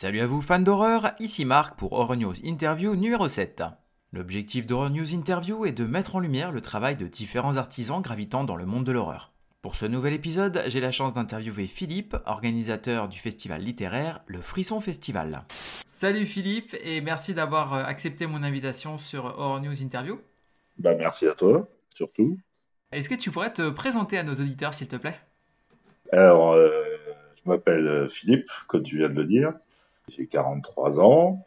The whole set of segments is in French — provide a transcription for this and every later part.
Salut à vous fans d'horreur, ici Marc pour Horror News Interview numéro 7. L'objectif d'Horror News Interview est de mettre en lumière le travail de différents artisans gravitant dans le monde de l'horreur. Pour ce nouvel épisode, j'ai la chance d'interviewer Philippe, organisateur du festival littéraire Le Frisson Festival. Salut Philippe et merci d'avoir euh, accepté mon invitation sur Horror News Interview. Bah merci à toi, surtout. Est-ce que tu pourrais te présenter à nos auditeurs s'il te plaît? Alors, euh, je m'appelle euh, Philippe, comme tu viens de le dire. J'ai 43 ans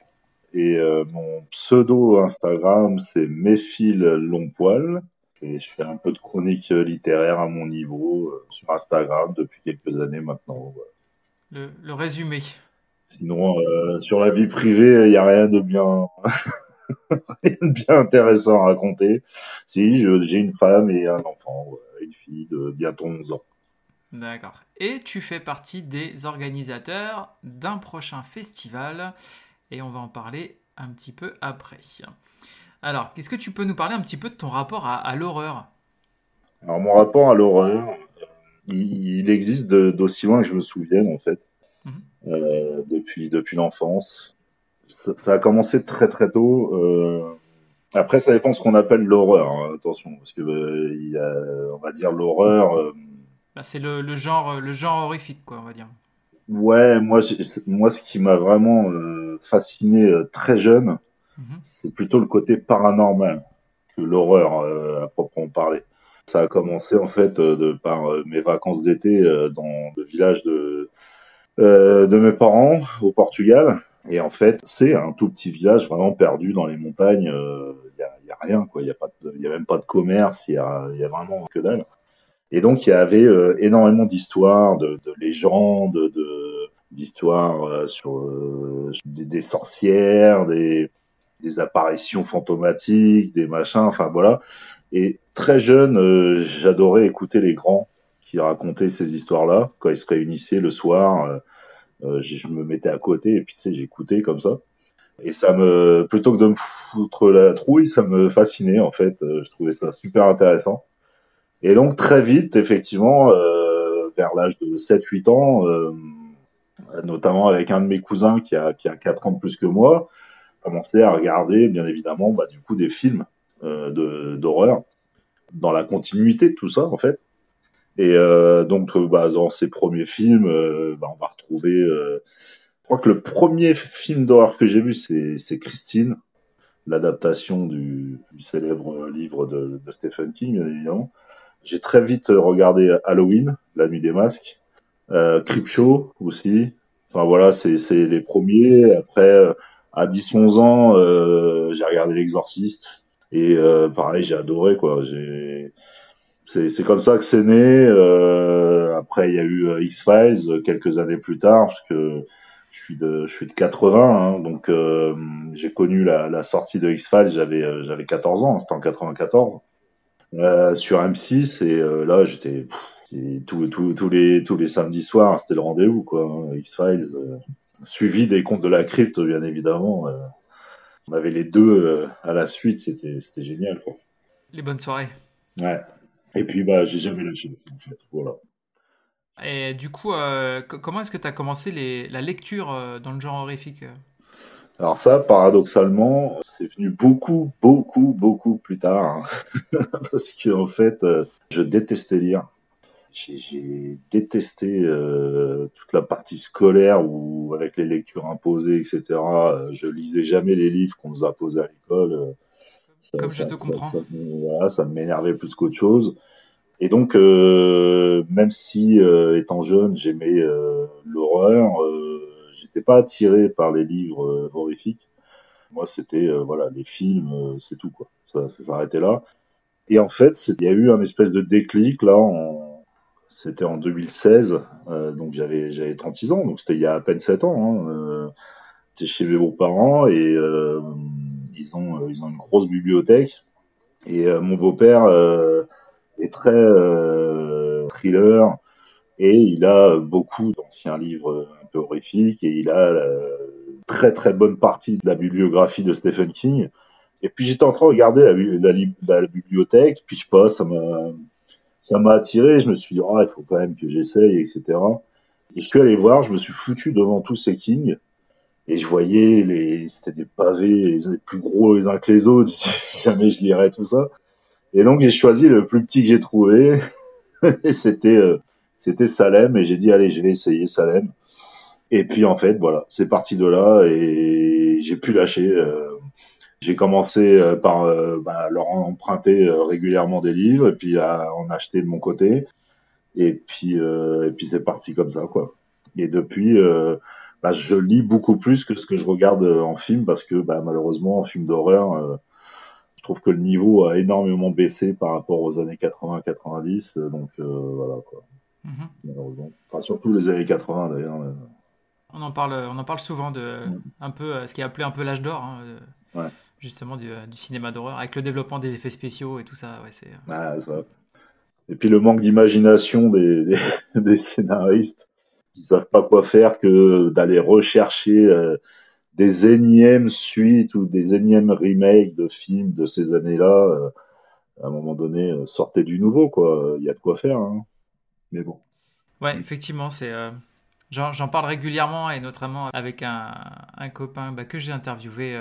et euh, mon pseudo Instagram c'est Méfil Longpoil. Et je fais un peu de chronique littéraire à mon niveau euh, sur Instagram depuis quelques années maintenant. le, le, résumé. Sinon, euh, sur la vie privée, il n'y a rien de bien, rien de bien intéressant à raconter. Si, j'ai une femme et un enfant, une fille de bientôt 11 ans. D'accord. Et tu fais partie des organisateurs d'un prochain festival et on va en parler un petit peu après. Alors, qu'est-ce que tu peux nous parler un petit peu de ton rapport à, à l'horreur? Alors, mon rapport à l'horreur, il, il, existe d'aussi loin que je me souvienne, en fait, -hmm. euh, depuis, depuis l'enfance. Ça, ça, a commencé très très tôt. Euh, après, ça dépend de ce qu'on appelle l'horreur, hein, attention, parce que euh, il y a, on va dire l'horreur. Euh, bah, c'est le, le, genre, le genre horrifique, quoi, on va dire. Ouais, moi, moi, ce qui m'a vraiment euh, fasciné euh, très jeune, mm -hmm. c'est plutôt le côté paranormal que l'horreur euh, à proprement parler. Ça a commencé en fait de, par mes vacances d'été dans le village de de mes parents au Portugal. Et en fait, c'est un tout petit village vraiment perdu dans les montagnes. Il y a, y, a, rien, quoi. Il y a pas, il y a même pas de commerce. Il y a, y a vraiment que dalle. Et donc, il y avait euh, énormément d'histoires, de, de, légendes, de, d'histoires euh, sur euh, des, sorcières, des, des, apparitions fantomatiques, des machins, enfin voilà. Et très jeune, j'adorais écouter les grands qui racontaient ces histoires-là. Quand ils se réunissaient le soir, je, me mettais à côté et puis tu sais, j'écoutais comme ça. Et ça me, plutôt que de me foutre la trouille, ça me fascinait en fait. Je trouvais ça super intéressant. Et donc très vite, effectivement, euh, vers l'âge de 7-8 ans, euh, notamment avec un de mes cousins qui a, qui a 4 ans de plus que moi, commencé à regarder, bien évidemment, bah, du coup, des films euh, d'horreur dans la continuité de tout ça, en fait. Et donc, bah, dans ces premiers films, bah, on va retrouver... Je crois que le premier film d'horreur que j'ai vu, c'est Christine, l'adaptation du, célèbre livre de Stephen King, bien évidemment. J'ai très vite regardé Halloween, La Nuit des Masques, euh, Creepshow aussi. Enfin voilà, c'est les premiers. Après, à 10-11 ans, euh, j'ai regardé L'Exorciste et euh, pareil, j'ai adoré quoi. C'est comme ça que c'est né. Euh, après, il y a eu euh, X Files quelques années plus tard, parce que je suis de je suis de 80, hein, donc euh, j'ai connu la, la sortie de X Files. J'avais euh, j'avais 14 ans, c'était en 94 euh, sur M6 et euh, là j'étais tous tout, tout les tous les samedis soirs c'était le rendez-vous quoi hein, X Files euh, suivi des contes de la crypte bien évidemment on avait les deux à la suite c'était c'était génial quoi. Les bonnes soirées. Ouais. Et puis bah j'ai jamais lâché en fait voilà. Et du coup comment est-ce que tu as commencé les, la lecture dans le genre horrifique alors ça, paradoxalement, c'est venu beaucoup, beaucoup, beaucoup plus tard. Hein. Parce qu'en fait, euh, je détestais lire. J'ai détesté euh, toute la partie scolaire où, avec les lectures imposées, etc., euh, je lisais jamais les livres qu'on nous a posés à l'école. Comme ça, je te ça, comprends. Ça, voilà, ça m'énervait plus qu'autre chose. Et donc, euh, même si, euh, étant jeune, j'aimais l'horreur, j'étais pas attiré par les livres euh, horrifiques. Moi, c'était euh, voilà les films, euh, c'est tout quoi. Ça, s'arrêtait là. Et en fait, il y a eu un espèce de déclic là. C'était en 2016, euh, donc j'avais j'avais 36 ans, donc c'était il y a à peine 7 ans. Hein. J'étais chez mes beaux-parents et ils ont ils ont une grosse bibliothèque. Et mon beau-père est très thriller et il a beaucoup d'anciens livres peu horrifiques et il a la très très bonne partie de la bibliographie de Stephen King. Et puis j'étais en train de regarder la, bibliothèque, puis je passe, ça m'a ça m'a attiré, je me suis dit oh, il faut quand même que j'essaye, etc. Et je suis allé voir, je me suis foutu devant tous ces King Et je voyais les, c'était des pavés, les plus gros les uns que les autres. Jamais je lirais tout ça. Et donc j'ai choisi le plus petit que j'ai trouvé. et c'était, euh, c'était Salem. Et j'ai dit allez, je vais essayer Salem. Et puis en fait, voilà, c'est parti de là et j'ai pu lâcher. Euh, j'ai commencé euh, par bah, leur emprunter régulièrement des livres et puis à en acheter de mon côté. Et puis, et puis c'est parti comme ça, quoi. Et depuis, bah, je lis beaucoup plus que ce que je regarde euh, en film parce que bah, malheureusement en film d'horreur, euh, je trouve que le niveau a énormément baissé par rapport aux années 80-90. Euh, donc voilà quoi. Mhm. Malheureusement. Enfin, surtout les années 80 d'ailleurs. On en parle, on en parle souvent de un peu ce qui est appelé un peu l'âge d'or. Hein, justement du, du cinéma d'horreur avec le développement des effets spéciaux et tout ça ouais c'est ah, ça. et puis le manque d'imagination des, des, des, scénaristes qui savent pas quoi faire que d'aller rechercher euh, des énièmes suites ou des énièmes remakes de films de ces années-là. Euh, à un moment donné, euh, sortez du nouveau, quoi. Il y a de quoi faire. Hein. Mais bon. Ouais, effectivement, c'est. J'en parle régulièrement et notamment avec un, un copain bah, que j'ai interviewé.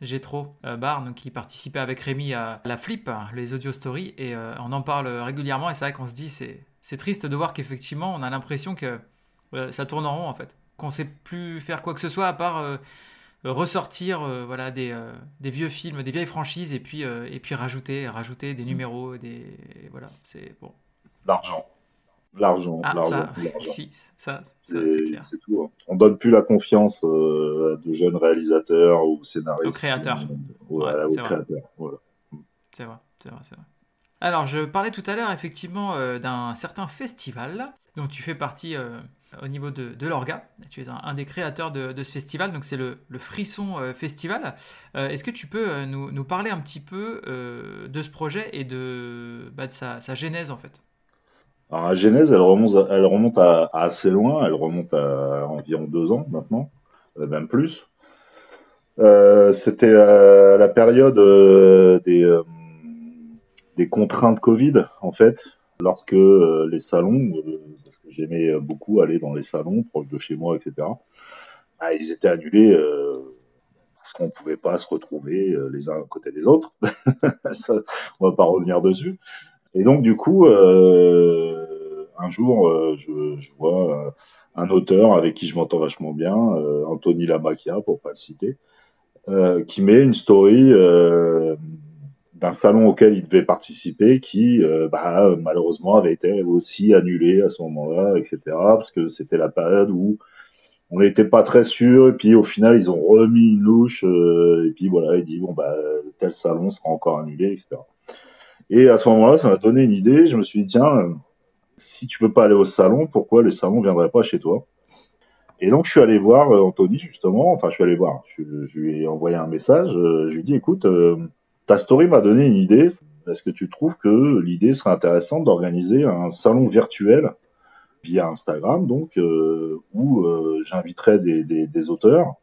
J'ai trop Barn qui participait avec Rémi à la Flip, les audio stories, et on en parle régulièrement. Et c'est vrai qu'on se dit, c'est triste de voir qu'effectivement, on a l'impression que euh, ça tourne en rond en fait. Qu'on sait plus faire quoi que ce soit à part euh, ressortir euh, voilà des, des, vieux films, des vieilles franchises et puis et puis rajouter rajouter des numéros, des voilà, c'est bon. L'argent. L'argent, ah, l'argent, si, ça, c'est clair. C'est tout. Hein. On donne plus la confiance de jeunes réalisateurs ou scénaristes. Aux créateurs. Ouais, aux créateurs. Voilà. C'est vrai, c'est vrai, c'est vrai. Alors, je parlais tout à l'heure effectivement d'un certain festival dont tu fais partie au niveau de, de l'orga. Tu es un, des créateurs de, ce festival, donc c'est le, Frisson euh, Festival. Euh, est-ce que tu peux euh, nous, parler un petit peu de ce projet et de, bah, sa, genèse en fait? Alors la genèse, elle remonte, elle remonte à, assez loin, elle remonte à environ deux ans maintenant, même plus. C'était la période des, contraintes Covid en fait, lorsque les salons j'aimais euh, beaucoup aller dans les salons proches de chez moi, etc. Ah, ils étaient annulés euh, parce qu'on ne pouvait pas se retrouver euh, les uns à côté des autres. On va pas revenir dessus. Et donc, du coup, un jour, je, je, vois un auteur avec qui je m'entends vachement bien, Anthony Lamacchia, pour pas le citer, qui met une story d'un salon auquel il devait participer qui euh, bah, malheureusement avait été aussi annulé à ce moment-là, etc. Parce que c'était la période où on n'était pas très sûr et puis au final ils ont remis une louche euh, et puis voilà il dit bon bah tel salon sera encore annulé, etc. Et à ce moment-là ça m'a donné une idée. Je me suis dit tiens si tu peux pas aller au salon, pourquoi les salons viendraient pas chez toi? Et donc je suis allé voir euh, Anthony justement, enfin je suis allé voir, je, lui ai envoyé un message, je lui ai dit écoute ta story m'a donné une idée. Est-ce que tu trouves que l'idée serait intéressante d'organiser un salon virtuel via Instagram, donc euh, où euh, j'inviterais des, auteurs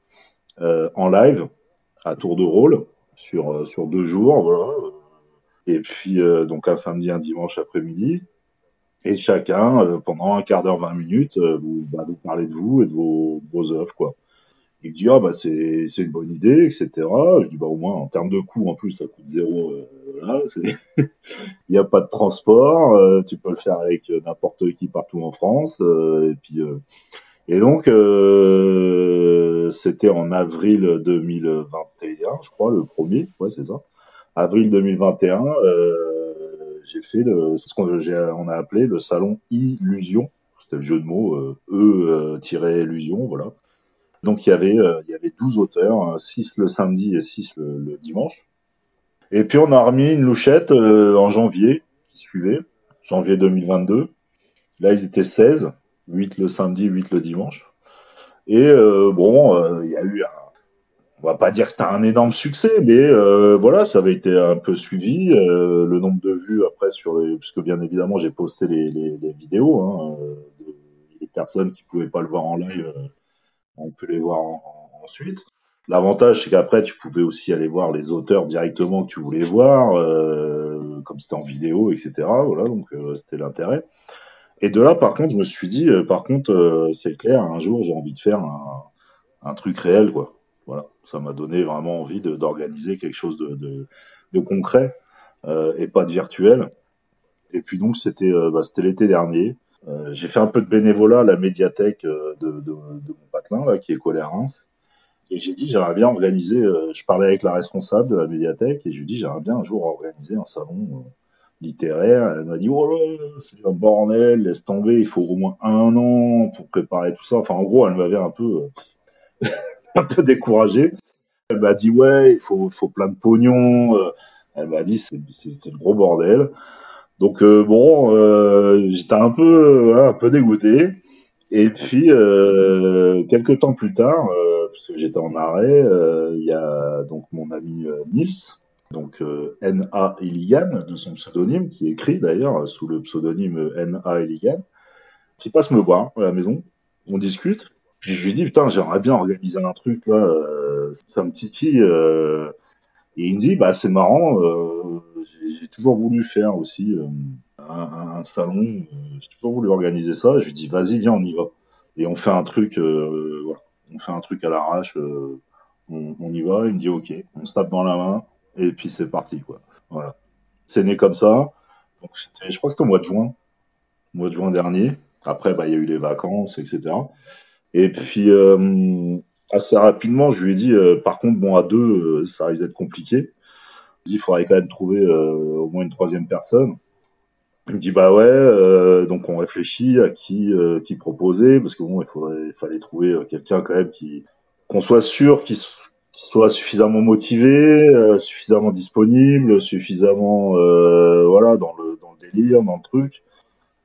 euh, en live à tour de rôle sur sur deux jours, voilà. Et puis donc un samedi, un dimanche après-midi, et chacun pendant un quart d'heure, 20 minutes, vous, bah, vous parlez de vous et de vos, vos œuvres, quoi. Il dit, ah, bah, c'est, c'est une bonne idée, etc. Je dis, bah, au moins, en termes de coût, en plus, ça coûte zéro. Euh, Il n'y a pas de transport. Euh, tu peux le faire avec euh, n'importe qui partout en France. et puis, et donc, c'était en avril 2021, je crois, le premier. Ouais, c'est ça. Avril 2021, j'ai fait le, ce qu'on on a appelé le salon Illusion. C'était le jeu de mots, E-illusion, voilà. Donc il y avait, euh, il y avait 12 auteurs, 6 le samedi et 6 le, dimanche. Et puis on a remis une louchette euh, en janvier qui suivait, janvier 2022. Là ils étaient 16, 8 le samedi, 8 le dimanche. Et euh, bon, il y a eu on va pas dire que c'était un énorme succès, mais voilà, ça avait été un peu suivi. le nombre de vues après sur les, puisque bien évidemment j'ai posté les, les, les vidéos, hein, des personnes qui pouvaient pas le voir en live on peut les voir ensuite. L'avantage, c'est qu'après, tu pouvais aussi aller voir les auteurs directement que tu voulais voir, euh, comme c'était en vidéo, etc. Voilà, donc euh, c'était l'intérêt. Et de là, par contre, je me suis dit, euh, par contre, c'est clair, un jour, j'ai envie de faire un truc réel, quoi. Voilà, ça m'a donné vraiment envie d'organiser quelque chose de, de, concret euh, et pas de virtuel. Et puis donc c'était euh, bah, l'été dernier. Euh, j'ai fait un peu de bénévolat à la médiathèque de, de, mon patelin là, qui est collé à Reims. Et j'ai dit j'aimerais bien organiser. je parlais avec la responsable de la médiathèque et je lui dis j'aimerais bien un jour organiser un salon littéraire. Elle m'a dit oh là, c'est un bordel, laisse tomber, il faut au moins un an pour préparer tout ça. Enfin en gros elle m'avait un peu un peu découragé. Elle m'a dit ouais, il faut, faut plein de pognon. Euh, elle m'a dit c'est, le gros bordel. Donc euh, bon, euh, j'étais un peu un peu dégoûté. Et puis quelques temps plus tard, parce que j'étais en arrêt, il y a donc mon ami Nils, donc N.A. Illigan, de son pseudonyme, qui écrit d'ailleurs sous le pseudonyme N.A. Illigan, qui passe me voir à la maison. On discute. Puis je lui dis, putain, j'aimerais bien organiser un truc, là, euh, ça me titille. Euh, et il me dit, bah, c'est marrant, euh, j'ai toujours voulu faire aussi un, salon, j'ai toujours voulu organiser ça. Je lui dis, vas-y, viens, on y va. Et on fait un truc, voilà, on fait un truc à l'arrache, on, on, y va. Il me dit, ok, on se tape dans la main, et puis c'est parti, quoi. Voilà. C'est né comme ça. Donc, je crois que c'était au mois de juin, mois de juin dernier. Après, bah, il y a eu les vacances, etc. Et puis, euh, assez rapidement, je lui ai dit, euh, par contre, bon, à deux, euh, ça risque d'être compliqué. Il faudrait quand même trouver au moins une troisième personne. Il me dit, bah ouais, donc on réfléchit à qui, qui proposer, parce que bon, il, faudrait, il fallait trouver quelqu'un quand même qui, qu'on soit sûr qu'il soit suffisamment motivé, suffisamment disponible, suffisamment, voilà, dans le, dans le délire, dans le truc.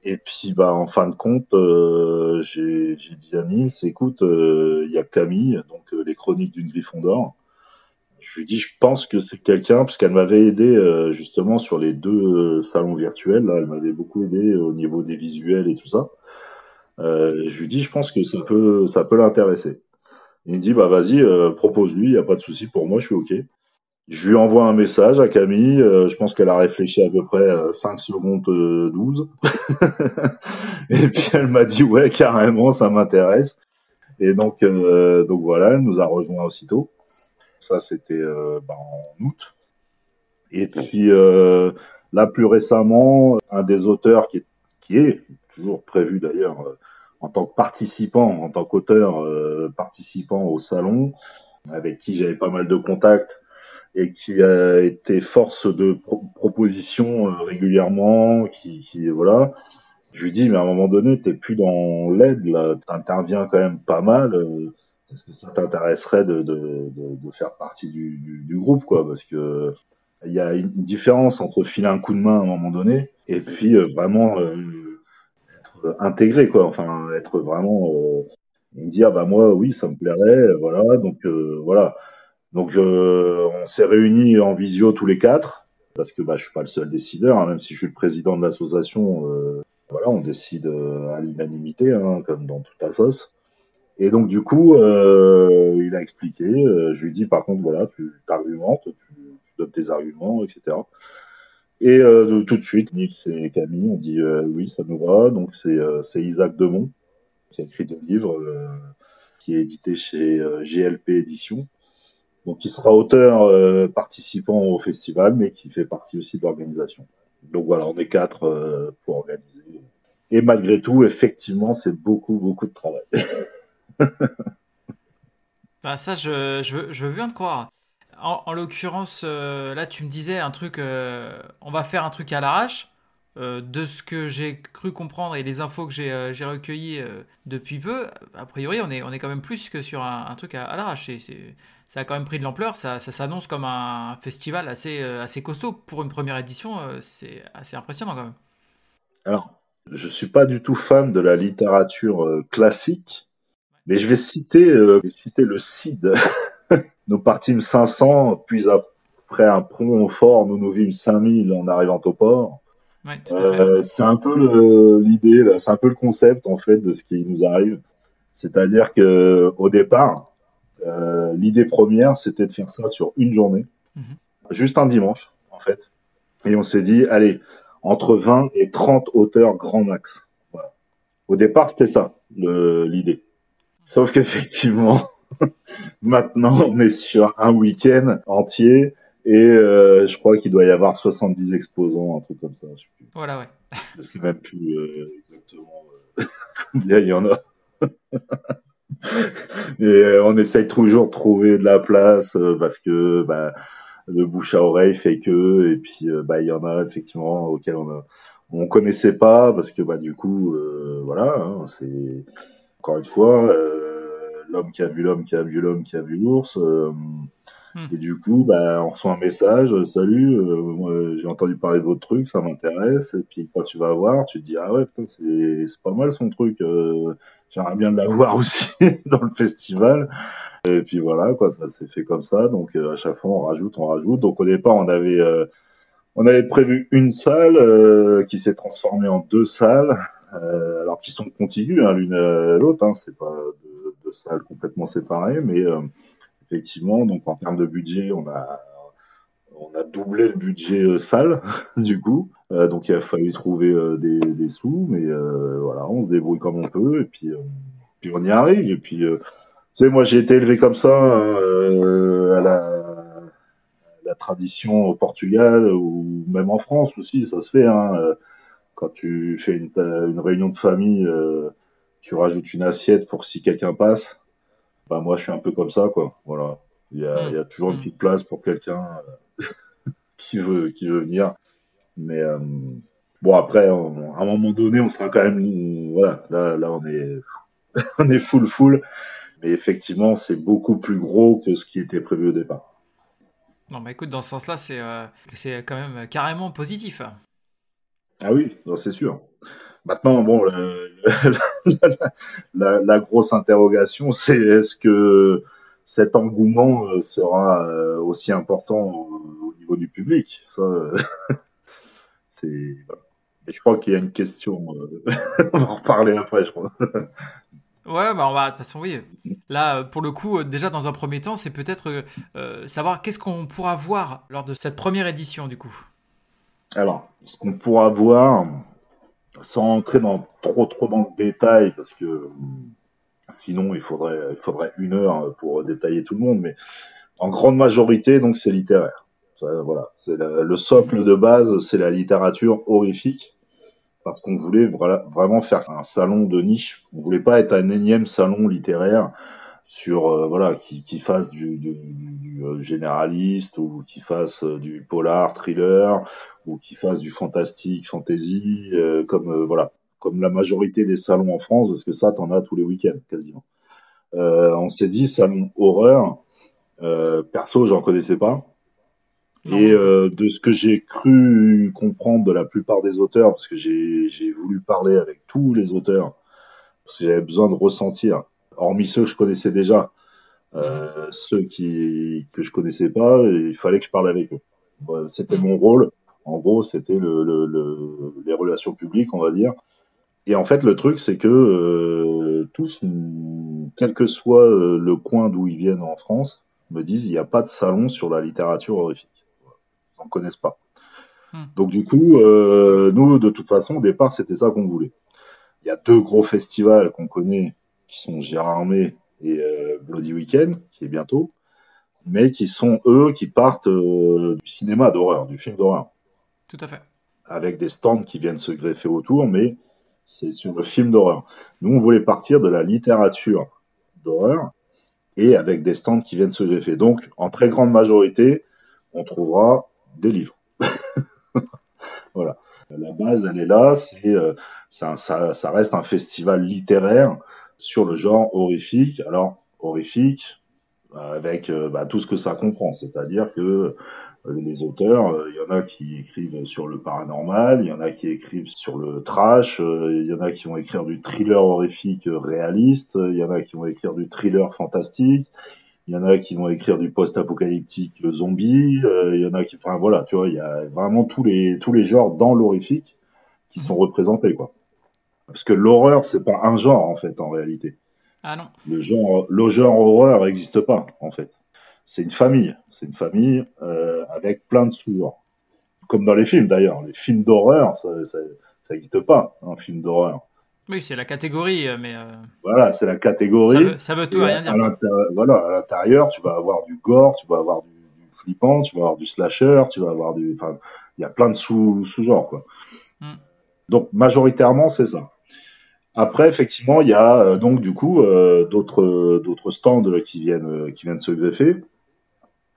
Et puis, bah, en fin de compte, euh, j'ai dit à Nils, écoute, euh, il y a Camille, donc euh, les chroniques d'une Griffon d'or. Je lui dis, je pense que c'est quelqu'un, parce qu'elle m'avait aidé justement sur les deux salons virtuels. Elle m'avait beaucoup aidé au niveau des visuels et tout ça. je lui dis, je pense que ça peut, ça peut l'intéresser. Il me dit, bah vas-y, propose-lui, il n'y a pas de souci pour moi, je suis OK. Je lui envoie un message à Camille. Euh, je pense qu'elle a réfléchi à peu près 5 euh, secondes 12. Euh, et puis elle m'a dit ouais carrément ça m'intéresse. Et donc donc voilà, elle nous a rejoint aussitôt. Ça c'était bah, en août. Et puis là plus récemment, un des auteurs qui est, qui est toujours prévu d'ailleurs en tant que participant, en tant qu'auteur participant au salon, avec qui j'avais pas mal de contacts et qui a été force de proposition euh, régulièrement, qui, voilà. Je lui dis, mais à un moment donné, t'es plus dans l'aide, là, t'interviens quand même pas mal. Euh, est-ce que ça t'intéresserait de, faire partie du, groupe, quoi Parce que il y a une différence entre filer un coup de main à un moment donné et puis euh, vraiment être intégré, quoi. Enfin, être vraiment me dire, bah moi, oui, ça me plairait, voilà. Donc voilà donc on s'est réunis en visio tous les quatre parce que bah, je suis pas le seul décideur, hein, même si je suis le président de l'association. Euh, voilà, on décide euh, à l'unanimité, hein, comme dans toute sauce. Et donc du coup, euh, il a expliqué. je lui dis par contre, voilà, tu argumentes, tu, tu, donnes tes arguments, etc. Et tout de suite, Nils et Camille ont dit oui, ça nous va. Donc c'est Isaac Demont qui a écrit deux livres, qui est édité chez GLP Éditions donc, il sera auteur euh, participant au festival, mais qui fait partie aussi de l'organisation. Donc voilà, on est quatre euh, pour organiser. Et malgré tout, effectivement, c'est beaucoup, beaucoup de travail. ah, ça, je, je, je, viens de croire. En, l'occurrence, euh, là, tu me disais un truc, on va faire un truc à l'arrache. de ce que j'ai cru comprendre et les infos que j'ai recueillies depuis peu, a priori, on est, on est quand même plus que sur un, truc à, à l'arrache. Ça a quand même pris de l'ampleur. Ça, s'annonce comme un festival assez, euh, assez costaud. Pour une première édition, euh, c'est assez impressionnant quand même. Alors, je ne suis pas du tout fan de la littérature euh, classique, mais je vais citer, citer le CID. nous partîmes 500, puis après un prompt fort, nous nous vîmes 5000 en arrivant au port. c'est un peu l'idée, c'est un peu le concept en fait de ce qui nous arrive. C'est-à-dire que au départ, euh, l'idée première, c'était de faire ça sur une journée, mhm. juste un dimanche, en fait. Et on s'est dit, allez, entre 20 et 30 auteurs grand max. Au départ, c'était ça, l'idée. Sauf qu'effectivement, Maintenant, on est sur un week-end entier et euh, je crois qu'il doit y avoir 70 exposants, un truc comme ça. Je sais plus. Voilà, ouais. je sais même plus euh, exactement combien il y en a. et on essaye toujours de trouver de la place parce que bah, le bouche à oreille fait que, et puis bah il y en a effectivement auxquels on on connaissait pas parce que bah du coup voilà, hein, c'est encore une fois l'homme qui a vu l'homme qui a vu l'homme qui a vu l'ours. Hmm. Et du coup, bah, on reçoit un message, euh, salut, euh, j'ai entendu parler de votre truc, ça m'intéresse. Et puis quand tu vas voir, tu te dis ah ouais, putain, c'est c'est pas mal son truc. Euh, J'aimerais bien l'avoir aussi dans le festival. Et puis voilà, quoi, ça s'est fait comme ça. Donc euh, à chaque fois, on rajoute, on rajoute. Donc au départ, on avait on avait prévu une salle qui s'est transformée en deux salles, alors qui sont contiguës hein, l'une à l'autre. Hein, c'est pas deux, deux, salles complètement séparées, mais effectivement. Donc en termes de budget, on a on a doublé le budget euh, salle du coup. Euh, donc il a fallu trouver euh, des, sous, mais voilà, on se débrouille comme on peut et puis puis on y arrive. Et puis tu sais, moi j'ai été élevé comme ça à la tradition au Portugal ou même en France aussi, ça se fait. Hein. Quand tu fais une réunion de famille, tu rajoutes une assiette pour si quelqu'un passe bah moi je suis un peu comme ça quoi. Voilà, il y a, mm. il y a toujours une mm. petite place pour quelqu'un euh, qui veut qui veut venir. Mais euh, bon après, à un moment donné, on sera quand même voilà. Là là on est on est full full. Mais effectivement, c'est beaucoup plus gros que ce qui était prévu au départ. Non, mais écoute, dans ce sens-là, c'est euh, c'est quand même carrément positif. Ah oui, c'est sûr. Maintenant, bon, la, grosse interrogation, c'est est-ce que cet engouement euh, sera euh, aussi important au, niveau du public? Ça, c'est. je crois qu'il y a une question. Euh, on va en reparler après, je crois. Ouais, bah on va, de toute façon, oui. Là, pour le coup, déjà dans un premier temps, c'est peut-être savoir qu'est-ce qu'on pourra voir lors de cette première édition, du coup. Alors, ce qu'on pourra voir, sans entrer dans trop trop dans le détail parce que sinon il faudrait il faudrait une heure pour détailler tout le monde mais en grande majorité donc c'est littéraire. Voilà. C'est le socle de base c'est la littérature horrifique parce qu'on voulait vraiment faire un salon de niche. On voulait pas être un énième salon littéraire sur euh, voilà qui, qui fasse du, généraliste ou qui fasse euh, du polar thriller ou qui fasse du fantastique fantasy comme voilà comme la majorité des salons en France parce que ça t'en as tous les week-ends quasiment. On s'est dit salon horreur perso j'en connaissais pas. Et de ce que j'ai cru comprendre de la plupart des auteurs parce que j'ai voulu parler avec tous les auteurs parce que j'avais besoin de ressentir hormis ceux que je connaissais déjà, euh, ceux qui que je connaissais pas, il fallait que je parle avec eux. C'était mon rôle. En gros, c'était le, le, les relations publiques, on va dire. Et en fait, le truc, c'est que euh, tous, quel que soit euh, le coin d'où ils viennent en France, me disent il n'y a pas de salon sur la littérature horrifique. Ils n'en connaissent pas. Hmm. Donc du coup, euh, nous, de toute façon, au départ, c'était ça qu'on voulait. Il y a deux gros festivals qu'on connaît qui sont Gérard Armé et euh, Bloody Weekend, qui est bientôt, mais qui sont eux qui partent euh, du cinéma d'horreur, du film d'horreur. Tout à fait. Avec des stands qui viennent se greffer autour, mais c'est sur le film d'horreur. Nous, on voulait partir de la littérature d'horreur et avec des stands qui viennent se greffer. Donc, en très grande majorité, on trouvera des livres. voilà. La base, elle est là. C'est, euh, ça, ça, ça, reste un festival littéraire sur le genre horrifique. Alors, horrifique, avec euh, bah, tout ce que ça comprend, c'est-à-dire que euh, les auteurs, il euh, y en a qui écrivent sur le paranormal, il y en a qui écrivent sur le trash, il y en a qui vont écrire du thriller horrifique réaliste, il y en a qui vont écrire du thriller fantastique, il y en a qui vont écrire du post-apocalyptique zombie, il y en a qui, enfin voilà, tu vois, il y a vraiment tous les tous les genres dans l'horrifique qui sont représentés quoi. Parce que l'horreur, c'est pas un genre, en fait, en réalité. Ah non. Le genre, le genre horreur n'existe pas, en fait. C'est une famille. C'est une famille euh, avec plein de sous-genres. Comme dans les films, d'ailleurs. Les films d'horreur, ça n'existe pas, un film d'horreur. Oui, c'est la catégorie, mais. Voilà, c'est la catégorie. Ça veut, tout rien dire. voilà, à l'intérieur, tu vas avoir du gore, tu vas avoir du, flippant, tu vas avoir du slasher, tu vas avoir du. Enfin, il y a plein de sous-genres, quoi. Hmm. Donc, majoritairement, c'est ça. Après, effectivement, il y a donc du coup d'autres d'autres stands qui viennent qui viennent se greffer.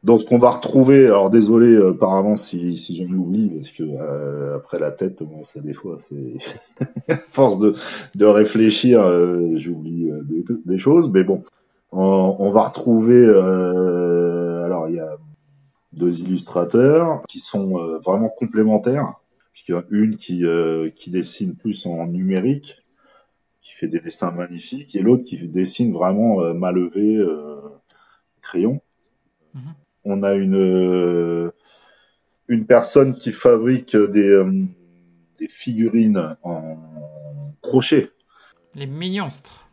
Donc, ce qu'on va retrouver, alors désolé euh, par avance si, si j'en oublie, parce que euh, après la tête, bon, ça des fois, c'est force de, réfléchir, euh, j'oublie des, choses, mais bon, on, on va retrouver, alors il y a deux illustrateurs qui sont vraiment complémentaires, puisqu'il y a une qui, qui dessine plus en numérique, qui fait des dessins magnifiques, et l'autre qui dessine vraiment mal levé crayon. Mm on a une, euh, une personne qui fabrique des, euh, des figurines en crochet. Les mignonstres.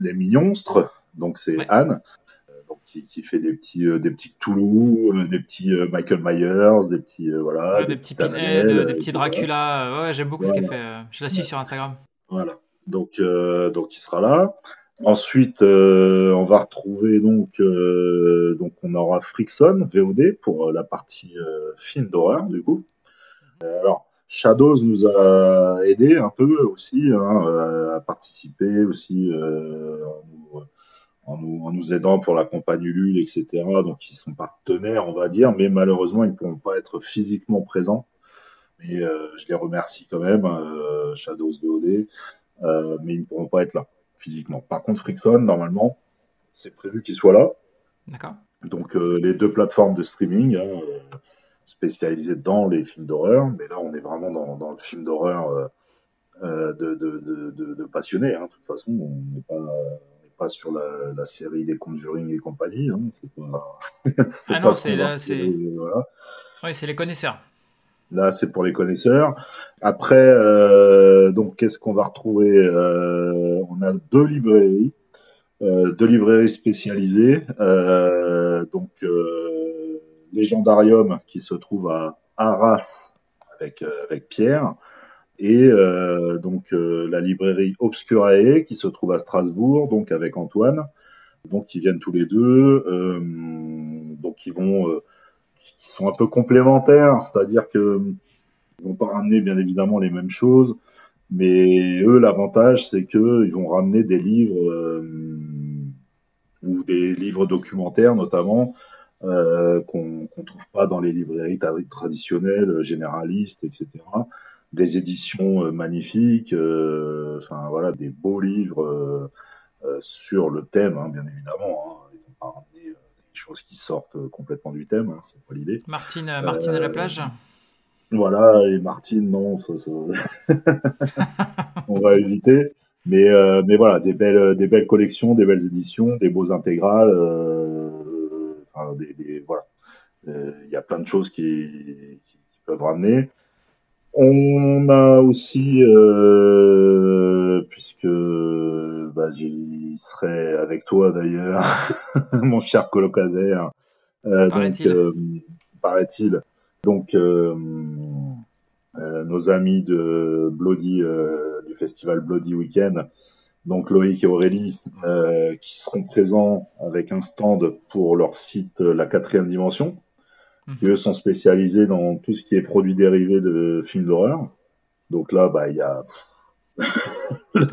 Les mignonstres, donc c'est Anne. Euh, donc, qui, fait des petits des petits Toulouse, des petits Michael Myers, des petits voilà, des, petits Pinhead, des petits Dracula. Ouais, j'aime beaucoup ce qu'elle fait. Je la suis sur Instagram. Voilà. Donc donc il sera là. Ensuite, euh, on va retrouver donc, euh, donc on aura Frickson VOD pour euh, la partie film d'horreur du coup. alors Shadows nous a aidé un peu aussi hein, à participer aussi en nous, aidant pour la campagne Ulule, etc. Donc ils sont partenaires, on va dire, mais malheureusement ils ne pourront pas être physiquement présents. Mais je les remercie quand même, Shadows VOD, mais ils ne pourront pas être là physiquement. Par contre, Frickson, normalement, c'est prévu qu'il soit là. D'accord. Donc, euh, les deux plateformes de streaming hein, euh, spécialisées dans les films d'horreur, mais là, on est vraiment dans, le film d'horreur euh, de, de, passionnés. Hein. De toute façon, on n'est pas, sur la, série des Conjuring et compagnie. Hein. C'est pas. ah non, c'est là, c'est. Oui, c'est les connaisseurs. Là, c'est pour les connaisseurs. Après, euh, donc, qu'est-ce qu'on va retrouver euh, On a deux librairies, euh, deux librairies spécialisées. donc, Légendarium qui se trouve à Arras avec avec Pierre et donc la librairie Obscurae qui se trouve à Strasbourg, donc avec Antoine. Donc, ils viennent tous les deux. donc, ils vont qui sont un peu complémentaires, c'est-à-dire que ils vont pas ramener bien évidemment les mêmes choses, mais eux l'avantage c'est que ils vont ramener des livres euh, ou des livres documentaires notamment euh, qu'on ne trouve pas dans les librairies traditionnelles, généralistes, etc. Des éditions euh, magnifiques, voilà, des beaux livres sur le thème, hein, bien évidemment. Hein. Choses qui sortent euh, complètement du thème, hein, c'est pas l'idée. Martine, euh, Martine à la euh, plage Voilà, et Martine, non, ça, on va éviter. Mais, mais voilà, des belles, des belles collections, des belles éditions, des beaux intégrales. Enfin, des, voilà. Il y a plein de choses qui, qui peuvent ramener. On a aussi, euh, puisque bah, j'y serai avec toi d'ailleurs, mon cher colocataire. Euh, paraît-il. Donc, euh, paraît-il. Donc, euh, nos amis de Bloody, du festival Bloody Weekend, donc Loïc et Aurélie, qui seront présents avec un stand pour leur site La Quatrième Dimension qui eux sont spécialisés dans tout ce qui est produits dérivés de films d'horreur. Donc là, bah, il y a.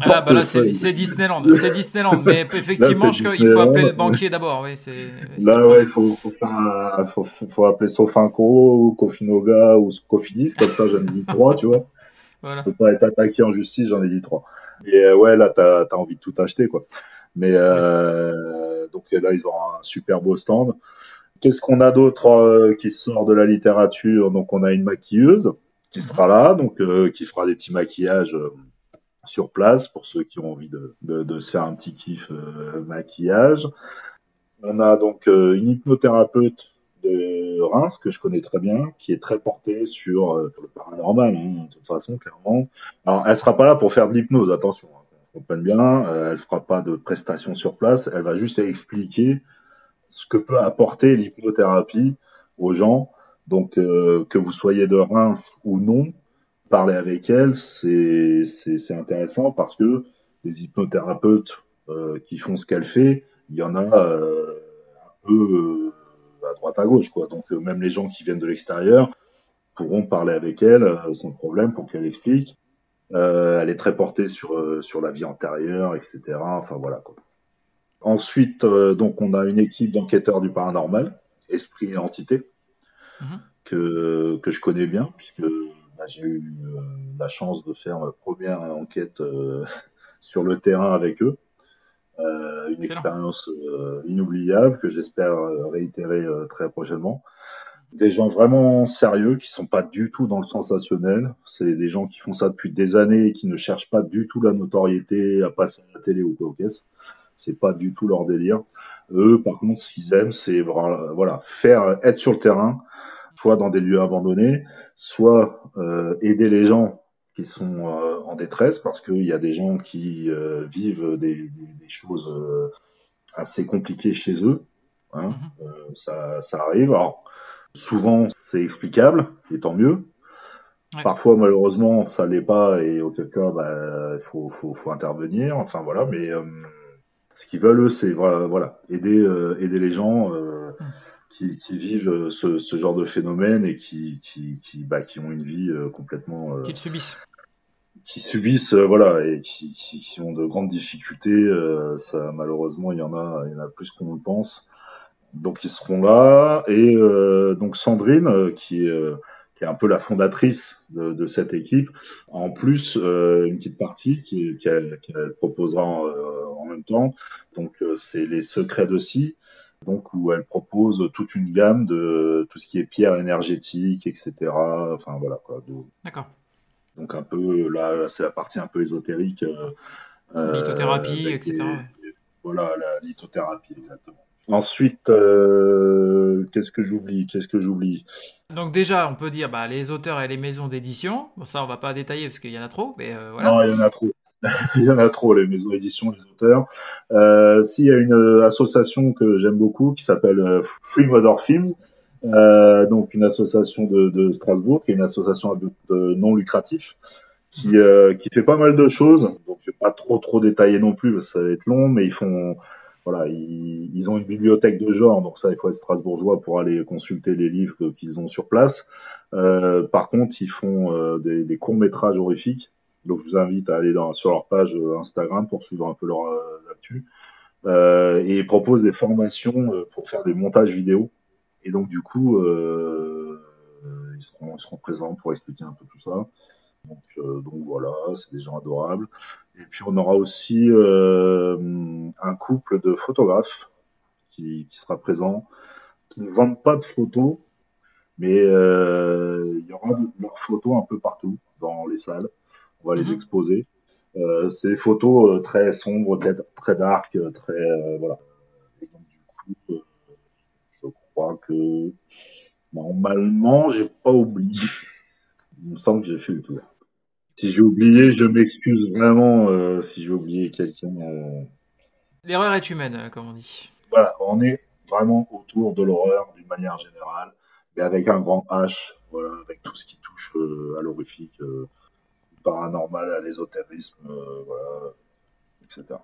ah bah là, c'est Disneyland. C'est Disneyland. Mais effectivement, il faut appeler le banquier d'abord. Oui, là, ouais, il faut, faut, faire faut, faut, appeler Sofinco, Kofinoga ou Cofidis. Comme ça, j'en ai dit trois, tu vois. Voilà. Je peux pas être attaqué en justice, j'en ai dit trois. Et euh, ouais, là, t'as as envie de tout acheter, quoi. Mais euh, donc là, ils ont un super beau stand. Qu'est-ce qu'on a d'autre euh, qui sort de la littérature? Donc on a une maquilleuse qui mhm. sera là, donc euh, qui fera des petits maquillages euh, sur place pour ceux qui ont envie de, de, se faire un petit kiff maquillage. On a donc une hypnothérapeute de Reims que je connais très bien, qui est très portée sur, le paranormal, hein, de toute façon, clairement. Alors, elle sera pas là pour faire de l'hypnose, attention, hein, on comprenne bien. elle fera pas de prestations sur place. Elle va juste expliquer ce que peut apporter l'hypnothérapie aux gens. Donc, euh, que vous soyez de Reims ou non, parler avec elles, c'est intéressant parce que les hypnothérapeutes qui font ce qu'elle fait, il y en a un peu à droite à gauche, quoi. Donc même les gens qui viennent de l'extérieur pourront parler avec elle sans problème pour qu'elle explique. elle est très portée sur sur la vie antérieure, etc. Enfin voilà. Quoi. Ensuite, donc on a une équipe d'enquêteurs du paranormal, esprit et entité. Mhm. que, que je connais bien, puisque bah, j'ai eu euh, la chance de faire ma première enquête euh, sur le terrain avec eux. Euh, une expérience inoubliable que j'espère réitérer très prochainement. Des gens vraiment sérieux qui sont pas du tout dans le sensationnel. C'est des gens qui font ça depuis des années et qui ne cherchent pas du tout la notoriété à passer à la télé ou quoi au caisse c'est pas du tout leur délire. Eux, par contre, ce qu'ils aiment, c'est voilà, faire être sur le terrain, soit dans des lieux abandonnés, soit euh, aider les gens qui sont euh, en détresse, parce qu'il y a des gens qui euh, vivent des, choses assez compliquées chez eux. Hein. Mhm. ça, ça arrive. Alors, souvent, c'est explicable, et tant mieux. Parfois, malheureusement, ça l'est pas, et auquel cas, bah, il faut, faut, faut, intervenir. Enfin, voilà, mais ce qu'ils veulent, eux, c'est voilà, aider, euh, aider les gens euh, qui, qui, vivent euh, ce, ce, genre de phénomène et qui, qui, qui, bah, qui ont une vie complètement. Qu'ils subissent. Qui subissent, voilà, et qui, qui, ont de grandes difficultés. ça, malheureusement, il y en a, il y en a plus qu'on le pense. Donc, ils seront là. Et donc, Sandrine, qui est qui est un peu la fondatrice de, de cette équipe. En plus, euh, une petite partie qu'elle qui, proposera en, même temps. Donc, euh, c'est les secrets de Si, donc où elle propose toute une gamme de tout ce qui est pierre énergétique, etc. Enfin voilà quoi. D'accord. Donc un peu là, c'est la partie un peu ésotérique. Euh, lithothérapie, etc. voilà, la lithothérapie, exactement. Ensuite, euh, qu'est-ce que j'oublie Qu'est-ce que j'oublie? Donc déjà, on peut dire bah, les auteurs et les maisons d'édition. Bon, ça, on va pas détailler parce qu'il y en a trop, mais euh, voilà. Non, il y en a trop. il y en a trop, les maisons d'édition, les auteurs. Euh, S'il y a une association que j'aime beaucoup qui s'appelle Free Mother Films, donc une association de, de, Strasbourg, qui est une association non lucratif, qui, qui fait pas mal de choses. Donc, je vais pas trop trop détailler non plus parce que ça va être long, mais ils font voilà, ils, ont une bibliothèque de genre, donc ça, il faut être strasbourgeois pour aller consulter les livres qu'ils ont sur place. Euh, par contre, ils font euh, des, des, courts métrages horrifiques. Donc, je vous invite à aller sur leur page euh, Instagram pour suivre un peu leur euh, actu. Euh, et ils proposent des formations pour faire des montages vidéo. Et donc, du coup, ils seront, présents pour expliquer un peu tout ça. Donc, voilà, c'est des gens adorables. Et puis on aura aussi un couple de photographes qui, sera présent, qui ne vendent pas de photos, mais il y aura leurs photos un peu partout dans les salles. On va les mhm. exposer. Euh, c'est des photos euh, très sombres, très, très dark, très voilà. Et donc du coup, je crois que normalement, j'ai pas oublié. Il me semble que j'ai fait le tour. Si j'ai oublié, je m'excuse vraiment euh, si j'ai oublié quelqu'un. Euh. L'erreur est humaine, euh, comme on dit. Voilà, on est vraiment autour de l'horreur d'une manière générale, mais avec un grand H, voilà, avec tout ce qui touche à l'horrifique, paranormal, à l'ésotérisme, voilà, etc.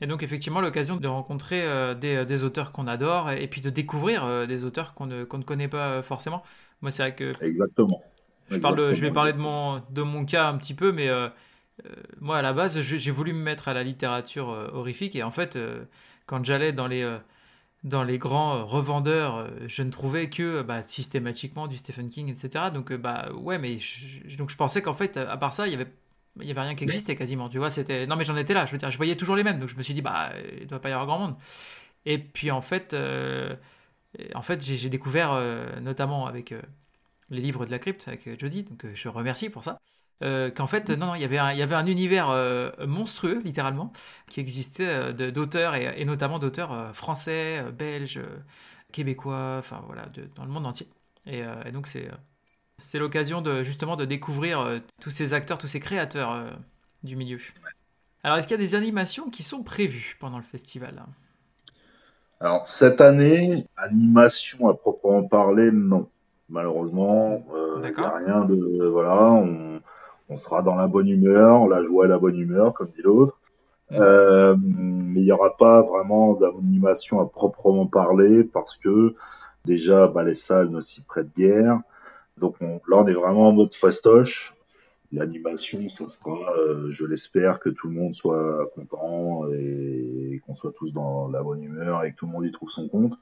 Et donc effectivement l'occasion de rencontrer des, des, auteurs qu'on adore et, puis de découvrir des auteurs qu'on ne, qu'on ne connaît pas forcément. Moi c'est vrai que... Exactement. Je, parle, je vais parler de mon, de mon cas un petit peu, mais euh, euh, moi, à la base, j'ai voulu me mettre à la littérature euh, horrifique. Et en fait, quand j'allais dans les, dans les grands revendeurs, je ne trouvais que bah, systématiquement du Stephen King, etc. Donc, bah, ouais, mais je, donc je pensais qu'en fait, à part ça, il y avait il y avait rien qui existait quasiment, tu vois, c'était non mais j'en étais là, je veux dire, je voyais toujours les mêmes, donc je me suis dit bah il doit pas y avoir grand monde. Et puis en fait, en fait j'ai découvert notamment avec les livres de la crypte avec euh, Jody, donc euh, je remercie pour ça. Euh, qu'en fait, non, non, il y avait un, il y avait un univers monstrueux, littéralement, qui existait d'auteurs, et, notamment d'auteurs français, belges, québécois, enfin voilà, dans le monde entier. Et, donc, c'est c'est l'occasion de, justement de découvrir tous ces acteurs, tous ces créateurs du milieu. Alors, est-ce qu'il y a des animations qui sont prévues pendant le festival? Alors, cette année, animation à proprement parler, non malheureusement. Il euh, n'y a rien de. Voilà, on, on sera dans la bonne humeur, la joie et la bonne humeur, comme dit l'autre. Euh, mais il n'y aura pas vraiment d'animation à proprement parler parce que déjà bah, les salles ne s'y prêtent guère. Donc là on est vraiment en mode fastoche. L'animation, ça sera, euh, je l'espère, que tout le monde soit content et, qu'on soit tous dans la bonne humeur et que tout le monde y trouve son compte.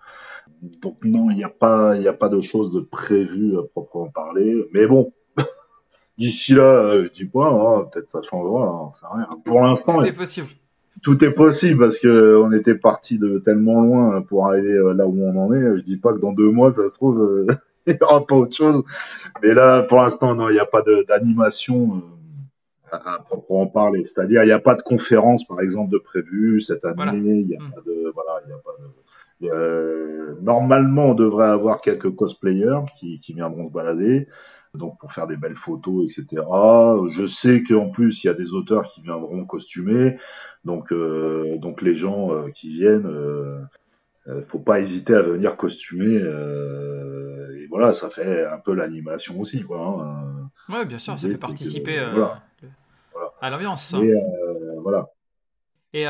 Donc non, il n'y a pas, il a pas de choses de prévues à proprement parler. Mais bon, D'ici là, euh, je dis pas, hein, peut-être ça changera, hein, rien. Pour l'instant, tout est possible. Tout est possible parce que on était parti de tellement loin pour arriver euh, là où on en est. Je dis pas que dans deux mois, ça se trouve, euh, il n'y aura pas autre chose. Mais là, pour l'instant, non, il n'y a pas d'animation à, proprement parler. C'est-à-dire, il n'y a pas de conférence, par exemple, de prévu cette année. Il n'y a, mmh. pas de, voilà, il y a pas de. Euh, normalement, on devrait avoir quelques cosplayers qui, qui viendront se balader donc pour faire des belles photos, etc. Je sais qu'en plus il y a des auteurs qui viendront costumer, donc euh, donc les gens euh, qui viennent, euh, faut pas hésiter à venir costumer. et voilà, ça fait un peu l'animation aussi, quoi. Hein. Ouais, bien sûr, ça fait participer à l'ambiance. voilà. Et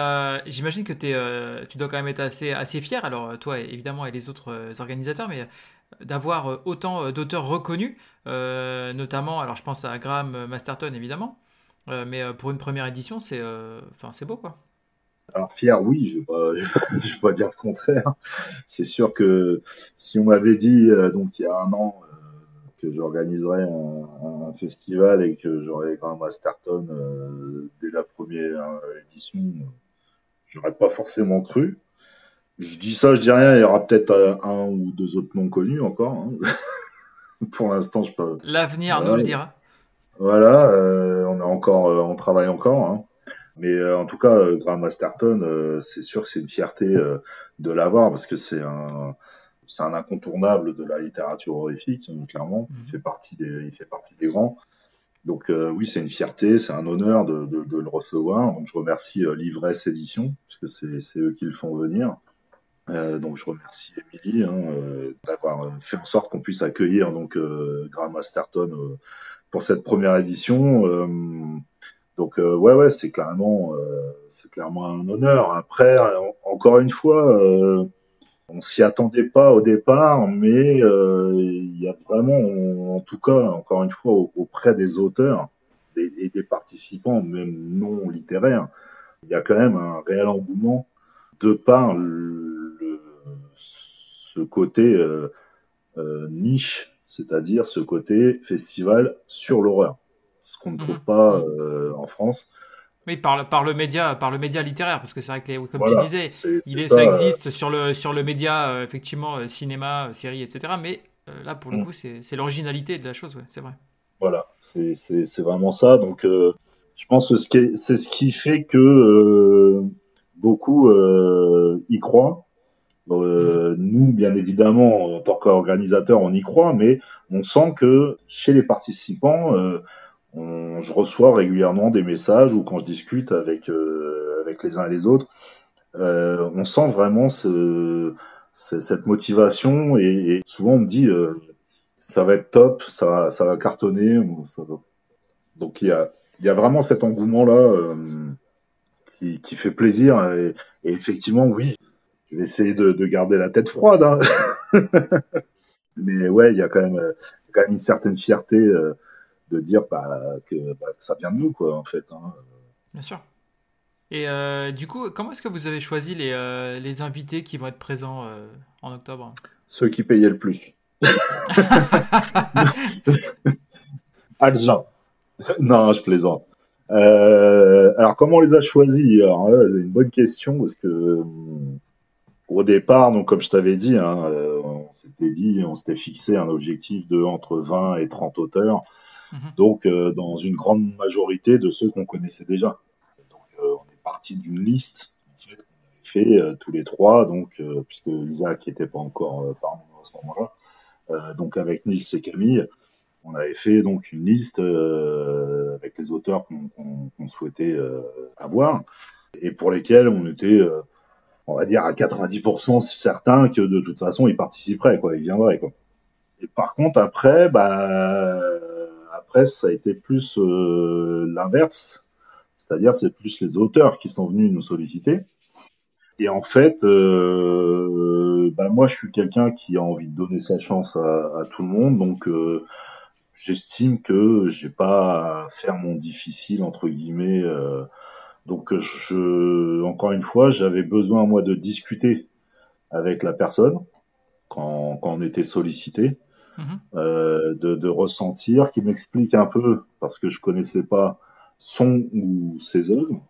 j'imagine que es, tu dois quand même être assez, assez fier, alors toi évidemment et les autres organisateurs, mais d'avoir euh, autant euh, d'auteurs reconnus, euh, notamment, alors je pense à Graham Masterton évidemment, mais pour une première édition, c'est c'est beau quoi. Alors fier, oui, je ne vais, pas dire le contraire. C'est sûr que si on m'avait dit donc il y a un an que j'organiserais un, festival et que j'aurais Graham Masterton dès la première édition, j'aurais pas forcément cru. Je dis ça, je dis rien. Il y aura peut-être euh, un ou deux autres noms connus encore. Hein. Pour l'instant, je peux. L'avenir nous le dira. Voilà, euh, on est encore, euh, on travaille encore. Hein. Mais en tout cas, Graham Masterton, c'est sûr que c'est une fierté de l'avoir parce que c'est un, c'est un incontournable de la littérature horrifique, hein, clairement. Il mhm. fait partie des, il fait partie des grands. Donc oui, c'est une fierté, c'est un honneur de, de, de, le recevoir. Donc je remercie Livresse Édition, parce que c'est eux qui le font venir. Euh, donc je remercie Émilie hein, euh, d'avoir fait en sorte qu'on puisse accueillir donc euh, Graham pour cette première édition. donc ouais ouais c'est clairement c'est clairement un honneur. Après encore une fois on s'y attendait pas au départ, mais il y a vraiment, en tout cas, encore une fois, auprès des auteurs et, des participants, même non littéraires, il y a quand même un réel engouement de par ce côté euh, euh, niche, c'est-à-dire ce côté festival sur l'horreur, ce qu'on ne trouve mhm. pas euh, en France. Oui, par le, par le média, par le média littéraire, parce que c'est vrai que, comme tu disais, il ça, existe sur le, sur le média, effectivement, cinéma, série, etc. Mais là, pour le mm. coup, c'est l'originalité de la chose, c'est vrai. Voilà, c'est vraiment ça. Donc, je pense que c'est ce qui fait que beaucoup y croient euh, nous, bien évidemment, en tant qu'organisateur, on y croit, mais on sent que chez les participants, euh, je reçois régulièrement des messages ou quand je discute avec euh, avec les uns et les autres, on sent vraiment ce, cette motivation et, souvent on me dit ça va être top, ça va, cartonner. Donc il y a, vraiment cet engouement là qui, fait plaisir et effectivement oui je vais essayer de, de, garder la tête froide. Hein. Mais ouais, il y a quand même, quand même une certaine fierté euh, de dire bah, que, bah, que, ça vient de nous, quoi, en fait. Hein. Bien sûr. Et euh, du coup, comment est-ce que vous avez choisi les, euh, les invités qui vont être présents euh, en octobre? Ceux qui payaient le plus. Argent. Non, je plaisante. Alors, comment on les a choisis Alors c'est une bonne question parce que hum, au départ, donc comme je t'avais dit, hein, euh, on s'était dit, on s'était fixé un objectif de entre 20 et 30 auteurs, mhm. donc euh, dans une grande majorité de ceux qu'on connaissait déjà. Donc euh, on est parti d'une liste en fait, qu'on avait fait tous les trois, donc puisque Isaac n'était pas encore parmi nous à ce moment-là, donc avec Nils et Camille, on avait fait donc une liste avec les auteurs qu'on souhaitait avoir et pour lesquels on était on va dire à 90% certain que de toute façon il participerait quoi, il viendrait quoi. Et par contre après bah presse, ça a été plus l'inverse. C'est-à-dire, c'est plus les auteurs qui sont venus nous solliciter. Et en fait, euh, bah moi, je suis quelqu'un qui a envie de donner sa chance à, à tout le monde, donc euh, j'estime que j'ai pas à faire mon difficile entre guillemets. Donc, je, encore une fois, j'avais besoin moi de discuter avec la personne quand, quand on était sollicité, mmh euh, de, de ressentir, qui m'explique un peu parce que je connaissais pas son ou ses œuvres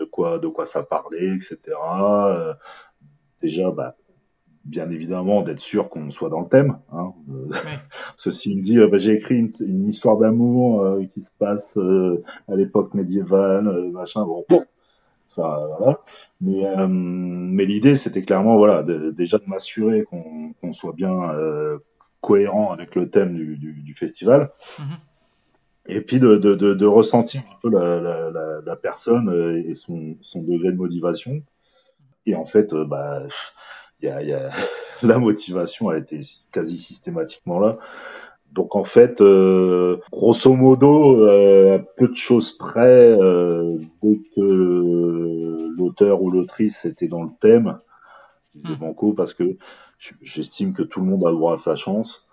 de quoi, de quoi ça parlait, etc. Euh, déjà, bah, bien évidemment, d'être sûr qu'on soit dans le thème. Hein. Ceci me dit, euh, bah, j'ai écrit une, histoire d'amour euh, qui se passe à l'époque médiévale, machin. Bon, ça, voilà. Mais, mais l'idée, c'était clairement, voilà, déjà de m'assurer qu'on soit bien cohérent avec le thème du, du, festival. Mm-hmm et puis de, de, ressentir un peu la, la, la, personne euh, et son, son, degré de motivation. Et en fait, euh, bah, y a, y a, la motivation a été quasi systématiquement là. Donc en fait, euh, grosso modo, euh, à peu de choses près, euh, dès que l'auteur ou l'autrice était dans le thème, je disais mmh. banco parce que j'estime que tout le monde a droit à sa chance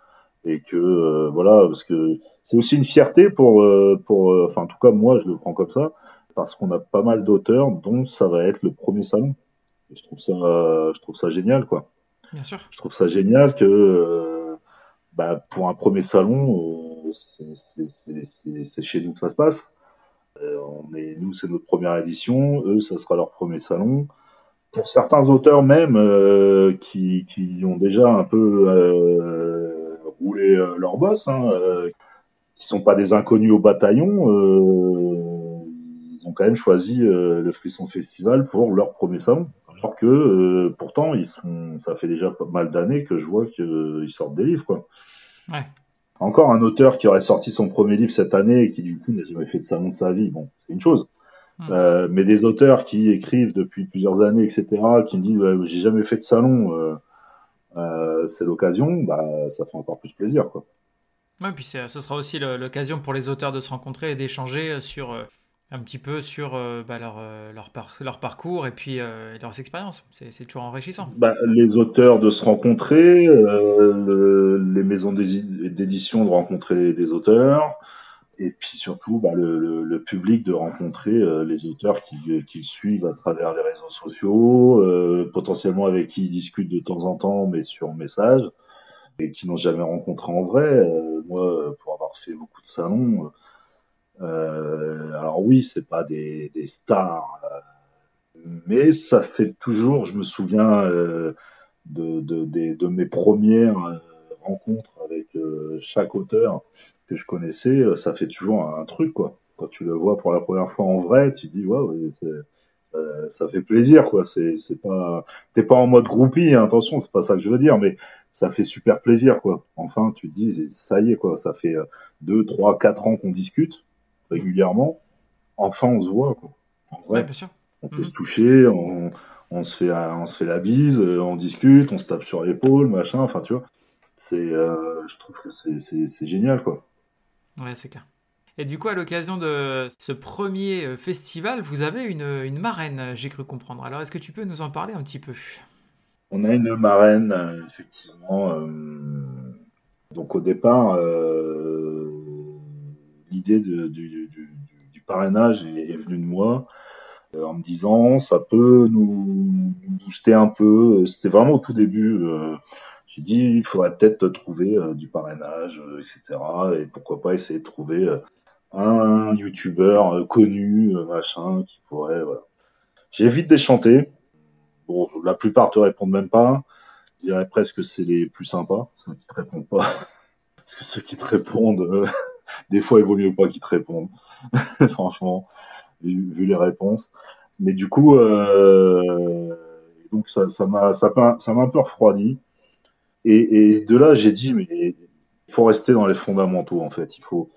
et que euh, voilà parce que c'est aussi une fierté pour euh, pour euh, enfin en tout cas moi je le prends comme ça parce qu'on a pas mal d'auteurs dont ça va être le premier salon et je trouve ça je trouve ça génial quoi. Bien sûr. Je trouve ça génial que bah, pour un premier salon c'est chez nous que ça se passe. On est nous c'est notre première édition. Eux ça sera leur premier salon. Pour certains auteurs même qui, qui ont déjà un peu euh, leur boss, hein, euh, qui sont pas des inconnus au bataillon. Euh, ils ont quand même choisi le Frisson Festival pour leur premier salon. Alors que pourtant, ils sont, ça fait déjà pas mal d'années que je vois qu'ils sortent des livres. Quoi. Ouais. Encore un auteur qui aurait sorti son premier livre cette année et qui du coup n'a jamais fait de salon de sa vie, bon, c'est une chose. Euh, mais des auteurs qui écrivent depuis plusieurs années, etc., qui me disent j'ai jamais fait de salon, euh, euh, c'est l'occasion, bah, ça fait encore plus plaisir. Quoi. Ouais, puis ce sera aussi l'occasion pour les auteurs de se rencontrer et d'échanger sur euh, un petit peu sur euh, bah, leur, leur, leur, parcours et puis leurs expériences. C'est toujours enrichissant. Bah, les auteurs de se rencontrer, les maisons d'édition de rencontrer des auteurs, et puis surtout bah, le, public de rencontrer euh, les auteurs qui, qui suivent à travers les réseaux sociaux, euh, potentiellement avec qui ils discutent de temps en temps, mais sur message, et qui n'ont jamais rencontré en vrai. Euh, moi, pour avoir fait beaucoup de salons, alors oui, c'est pas des, stars, mais ça fait toujours, je me souviens de, de, mes premières rencontres avec chaque auteur que je connaissais, euh, ça fait toujours un, truc, quoi. Quand tu le vois pour la première fois en vrai, tu te dis, waouh, ça fait plaisir, quoi. C'est, pas, t'es pas en mode groupie, hein, attention, c'est pas ça que je veux dire, mais ça fait super plaisir, quoi. Enfin, tu te dis, ça y est, quoi. Ça fait euh, deux, trois, quatre ans qu'on discute régulièrement. Enfin, on se voit, quoi. En vrai, bien sûr. on peut mhm. se toucher, on, on, se fait, on se fait la bise, euh, on discute, on se tape sur l'épaule, machin. Enfin, tu vois. C'est, je trouve que c'est, génial, quoi. Ouais, c'est clair. Et du coup, à l'occasion de ce premier euh, festival, vous avez une, une marraine, j'ai cru comprendre. Alors, est-ce que tu peux nous en parler un petit peu? On a une marraine, euh, effectivement. Euh, donc, au départ, l'idée du, parrainage est, venue de moi en me disant ça peut nous booster un peu. C'était vraiment au tout début. J'ai dit, il faudrait peut-être trouver euh, du parrainage, euh, etc. Et pourquoi pas essayer de trouver euh, un youtubeur connu, machin, qui pourrait, voilà. J'ai vite déchanté. Bon, la plupart te répondent même pas. Je dirais presque que c'est les plus sympas, ceux qui te répondent pas. Parce que ceux qui te répondent, des fois, il vaut mieux pas qu'ils te répondent. Franchement, vu, les réponses. Mais du coup, euh, donc ça, ça m'a, ça m'a un peu refroidi. Et, et de là, j'ai dit, mais il faut rester dans les fondamentaux, en fait. Il faut,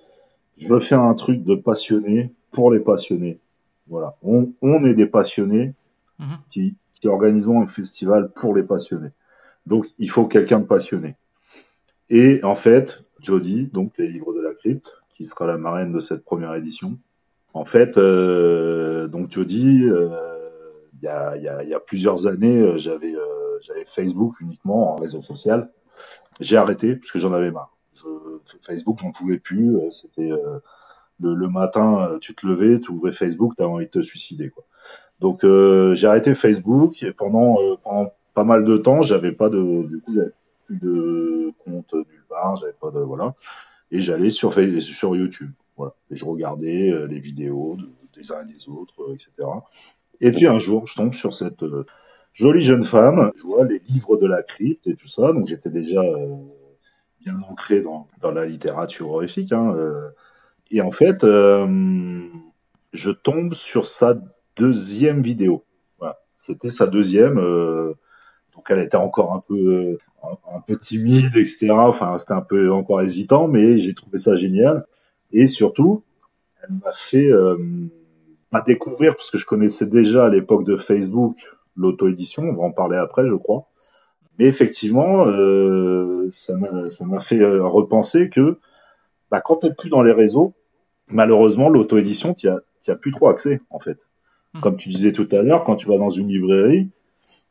je veux faire un truc de passionné pour les passionnés. Voilà. On, on est des passionnés mhm. qui, qui organisons un festival pour les passionnés. Donc, il faut quelqu'un de passionné. Et en fait, Jody, donc les livres de la qui sera la marraine de cette première édition. En fait, donc Jody, il y a, plusieurs années, j'avais j'avais Facebook uniquement en réseau social. J'ai arrêté parce que j'en avais marre. Je, Facebook, j'en pouvais plus. C'était le, matin, tu te levais, tu ouvrais Facebook, tu as envie de te suicider. Donc j'ai arrêté Facebook et pendant, pas mal de temps, j'avais pas de, du coup, plus de compte nulle part, j'avais pas de, voilà. Et j'allais sur, sur YouTube, voilà. Et je regardais euh, les vidéos des uns et des autres, euh, etc. Et puis un jour, je tombe sur cette euh, jolie jeune femme, je vois les livres de la crypte et tout ça, donc j'étais déjà bien ancré dans, dans, la littérature horrifique, hein, et en fait, je tombe sur sa deuxième vidéo. Voilà. C'était sa deuxième. Donc elle était encore un peu un, peu timide, etc. Enfin, c'était un peu encore hésitant, mais j'ai trouvé ça génial. Et surtout, elle m'a fait euh, pas découvrir, parce que je connaissais déjà à l'époque de Facebook l'auto-édition, on va en parler après, je crois. Mais effectivement, euh, ça m'a fait euh, repenser que bah, quand tu n'es plus dans les réseaux, malheureusement, l'auto-édition, tu n'y as, plus trop accès, en fait. Mmh. Comme tu disais tout à l'heure, quand tu vas dans une librairie,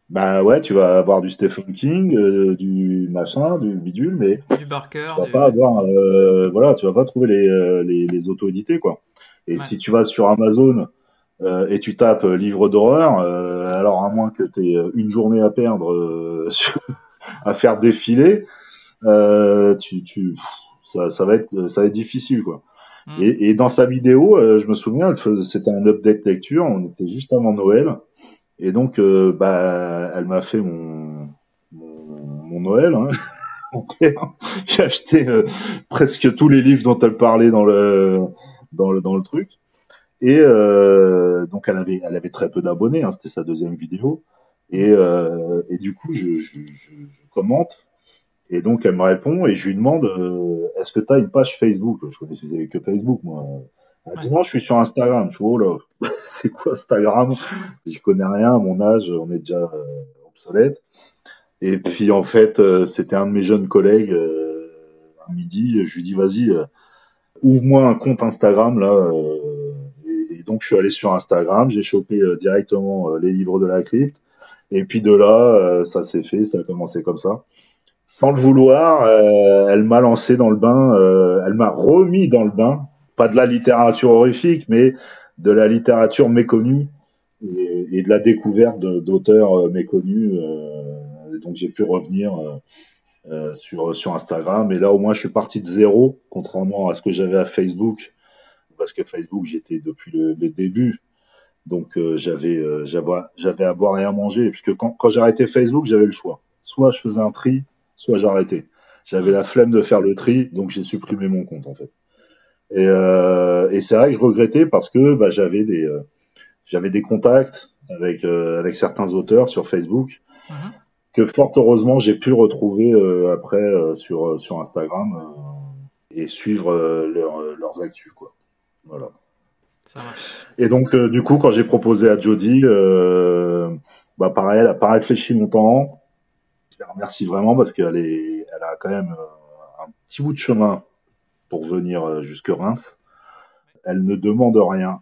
bah ouais, tu vas avoir du Stephen King, euh, du machin, du bidule, mais du Barker, tu vas pas avoir, euh, voilà, tu vas pas trouver les, euh, les, les auto-édités quoi. Et si tu vas sur Amazon et tu tapes livre d'horreur, alors à moins que tu aies une journée à perdre à faire défiler, tu, tu, ça, ça va être, ça va être difficile quoi. Hmm. Et, et, dans sa vidéo, je me souviens, c'était un update lecture, on était juste avant Noël. Et donc, euh, bah, elle m'a fait mon, mon, Noël. Hein. J'ai acheté euh, presque tous les livres dont elle parlait dans le, dans le, dans le truc. Et euh, donc, elle avait, elle avait très peu d'abonnés. Hein, C'était sa deuxième vidéo. Et, et du coup, je, je, je, commente. Et donc, elle me répond et je lui demande Est-ce que tu as une page Facebook? Je connaissais que Facebook, moi. Dit non, je suis sur Instagram. Je suis oh là, c'est quoi Instagram? Je connais rien à mon âge, on est déjà euh, obsolète. Et puis en fait, euh, c'était un de mes jeunes collègues. Euh, midi, je lui dis vas-y, ouvre-moi un compte Instagram là. Et, donc je suis allé sur Instagram, j'ai chopé directement les livres de la crypte. Et puis de là, ça s'est fait, ça a commencé comme ça. Sans le vouloir, elle m'a lancé dans le bain, elle m'a remis dans le bain pas de la littérature horrifique, mais de la littérature méconnue et, de la découverte d'auteurs euh, méconnus. Euh, donc j'ai pu revenir euh, sur, Instagram. Et là, au moins, je suis parti de zéro, contrairement à ce que j'avais à Facebook, parce que Facebook, j'étais depuis le, début. Donc j'avais à boire et à manger, puisque quand, arrêté Facebook, j'avais le choix. Soit je faisais un tri, soit j'arrêtais. J'avais la flemme de faire le tri, donc j'ai supprimé mon compte en fait. Et, euh, et c'est vrai que je regrettais parce que bah, j'avais des euh, j'avais des contacts avec euh, avec certains auteurs sur Facebook mhm. que fort heureusement j'ai pu retrouver après sur sur Instagram et suivre leur, leurs actus quoi. Voilà. Ça marche. Et donc du coup quand j'ai proposé à Jodie, bah pareil, elle a pas réfléchi longtemps. Je la remercie vraiment parce qu'elle est elle a quand même un petit bout de chemin pour venir euh, jusque Reims. Elle ne demande rien,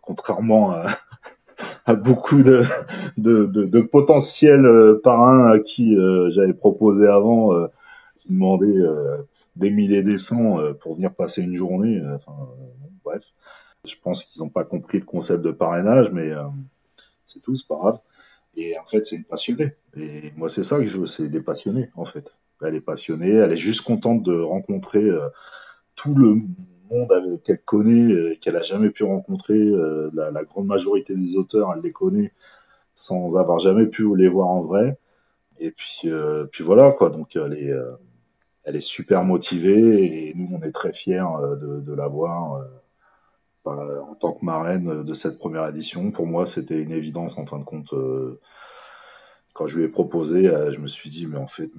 contrairement à, beaucoup de, potentiels euh, parrains à qui euh, j'avais proposé avant, qui demandaient des milliers des cents pour venir passer une journée. Bref, je pense qu'ils n'ont pas compris le concept de parrainage, mais c'est tout, c'est pas grave. Et en fait, c'est une passionnée. Et moi, c'est ça que je veux, c'est des passionnés, en fait. Elle est passionnée, elle est juste contente de rencontrer tout le monde qu'elle connaît, euh, qu'elle a jamais pu rencontrer, euh, la, grande majorité des auteurs, elle les connaît sans avoir jamais pu les voir en vrai. Et puis, euh, puis voilà quoi. Donc elle est, elle est super motivée et nous on est très fiers de, de l'avoir en tant que marraine de cette première édition. Pour moi, c'était une évidence en fin de compte. quand je lui ai proposé, je me suis dit mais en fait,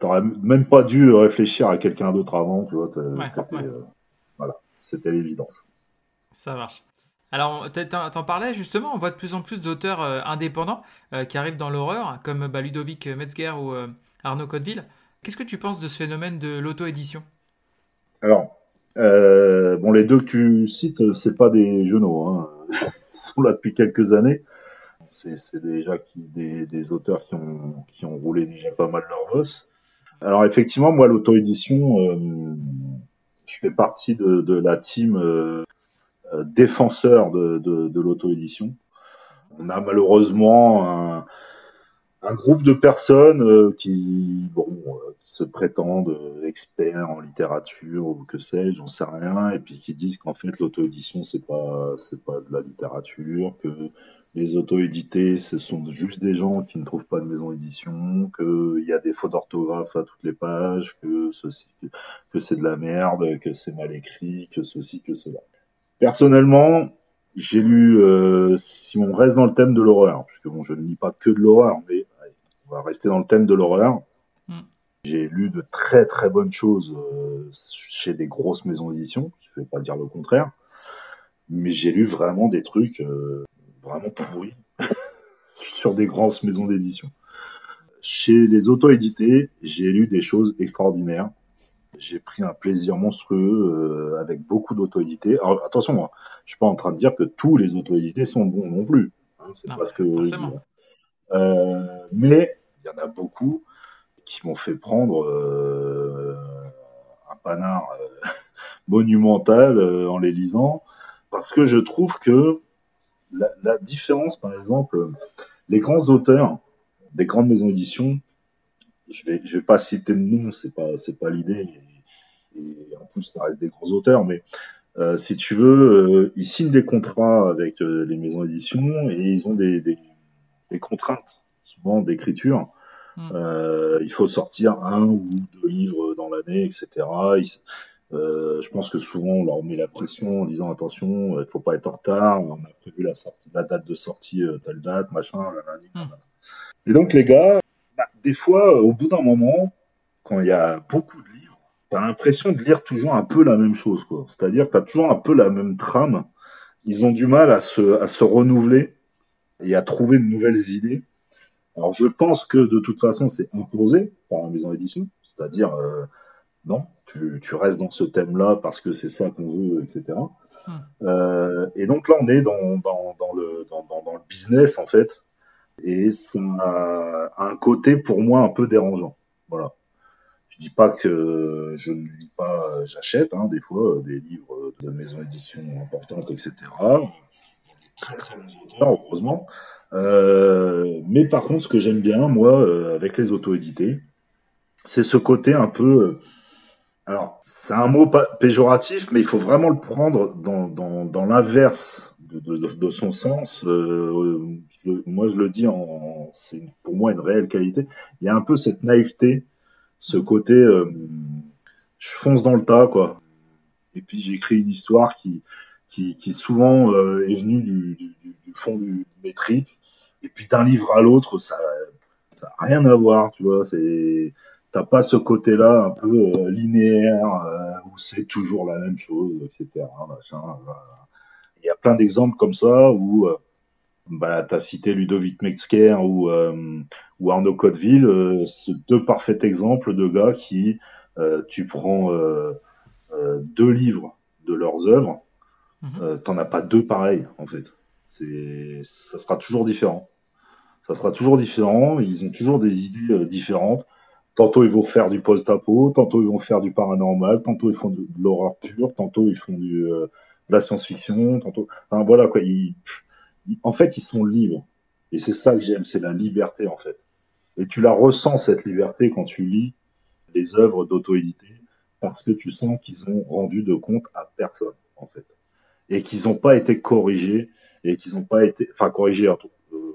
t'aurais même pas dû réfléchir à quelqu'un d'autre avant, tu vois. c'était, euh, voilà, c'était l'évidence. Ça marche. Alors, t'en parlais justement, on voit de plus en plus d'auteurs euh, indépendants euh, qui arrivent dans l'horreur, comme bah, Ludovic Metzger ou Arnaud Codeville. Qu'est-ce que tu penses de ce phénomène de l'auto-édition? Alors, bon, les deux que tu cites, c'est pas des genoux. Hein. Ils sont là depuis quelques années. C'est déjà des, auteurs qui ont, qui ont roulé déjà pas mal leur boss. Alors effectivement, moi, l'auto-édition, euh, je fais partie de, la team euh, euh défenseur de, de, l'auto-édition. On a malheureusement un, groupe de personnes qui, bon, qui se prétendent experts en littérature ou que sais-je, j'en sais rien, et puis qui disent qu'en fait l'auto-édition c'est pas c'est pas de la littérature, que les auto-édités, ce sont juste des gens qui ne trouvent pas de maison d'édition, qu'il y a des fautes d'orthographe à toutes les pages, que ceci, que, c'est de la merde, que c'est mal écrit, que ceci, que cela. Personnellement, j'ai lu, euh, si on reste dans le thème de l'horreur, puisque bon, je ne lis pas que de l'horreur, mais on va rester dans le thème de l'horreur. Mm. J'ai lu de très très bonnes choses euh, chez des grosses maisons d'édition, je ne vais pas dire le contraire, mais j'ai lu vraiment des trucs euh, vraiment pourri sur des grandes maisons d'édition. Chez les auto-édités, j'ai lu des choses extraordinaires. J'ai pris un plaisir monstrueux euh, avec beaucoup d'auto-édités. Alors attention, moi, je suis pas en train de dire que tous les auto-édités sont bons non plus. Hein, c'est ah parce que. Euh, mais il y en a beaucoup qui m'ont fait prendre euh, un panard monumental en les lisant, parce que je trouve que la, différence, par exemple, les grands auteurs des grandes maisons d'édition, je vais, je vais pas citer de nom, c'est pas, c'est pas l'idée. Et, en plus, ça reste des grands auteurs, mais euh, si tu veux, euh, ils signent des contrats avec euh, les maisons d'édition et ils ont des, des, des contraintes, souvent d'écriture. Hmm. il faut sortir un ou deux livres dans l'année, etc. Euh, je pense que souvent on leur met la pression en disant attention, il faut pas être en retard, on a prévu la, sortie, la date de sortie euh, telle date, machin. Hmm. Et donc les gars, bah, des fois, au bout d'un moment, quand il y a beaucoup de livres, tu as l'impression de lire toujours un peu la même chose. C'est-à-dire tu as toujours un peu la même trame. Ils ont du mal à se, à se renouveler et à trouver de nouvelles idées. Alors je pense que de toute façon c'est imposé par la maison d'édition, c'est-à-dire euh, non, tu, tu, restes dans ce thème-là parce que c'est ça qu'on veut, etc. Hmm. Euh, et donc là, on est dans, dans, dans le, dans, dans, le business, en fait. Et ça a un côté, pour moi, un peu dérangeant. Voilà. Je dis pas que je ne lis pas, j'achète, hein, des fois, des livres de maisons d'édition importantes, etc. Il y a des très très bons auteurs, heureusement. Euh, mais par contre, ce que j'aime bien, moi, euh, avec les auto-édités, c'est ce côté un peu alors, c'est un mot péjoratif, mais il faut vraiment le prendre dans, l'inverse de, de, de, son sens. Euh, moi, je le dis, en, c'est pour moi une réelle qualité. Il y a un peu cette naïveté, ce côté, euh, je fonce dans le tas, quoi. Et puis j'écris une histoire qui, qui, qui souvent euh, est venue du, du, du fond du, mes tripes. Et puis d'un livre à l'autre, ça, ça a rien à voir, tu vois. C'est t'as pas ce côté-là un peu euh, linéaire euh, où c'est toujours la même chose, etc. Il y a plein d'exemples comme ça où euh, bah, tu as cité Ludovic Metzger ou, ou Arnaud Cotteville, c'est deux parfaits exemples de gars qui, tu prends deux livres de leurs œuvres, mm t'en as pas deux pareils en fait. Ça sera toujours différent. Ça sera toujours différent. Ils ont toujours des idées différentes. Tantôt ils vont faire du post-apo, tantôt ils vont faire du paranormal, tantôt ils font de, l'horreur pure, tantôt ils font euh, de la science-fiction, tantôt. Enfin voilà quoi. en fait, ils sont libres. Et c'est ça que j'aime, c'est la liberté en fait. Et tu la ressens cette liberté quand tu lis les œuvres d'auto-édité, parce que tu sens qu'ils ont rendu de compte à personne en fait, et qu'ils n'ont pas été corrigés et qu'ils n'ont pas été, enfin corrigés. Euh,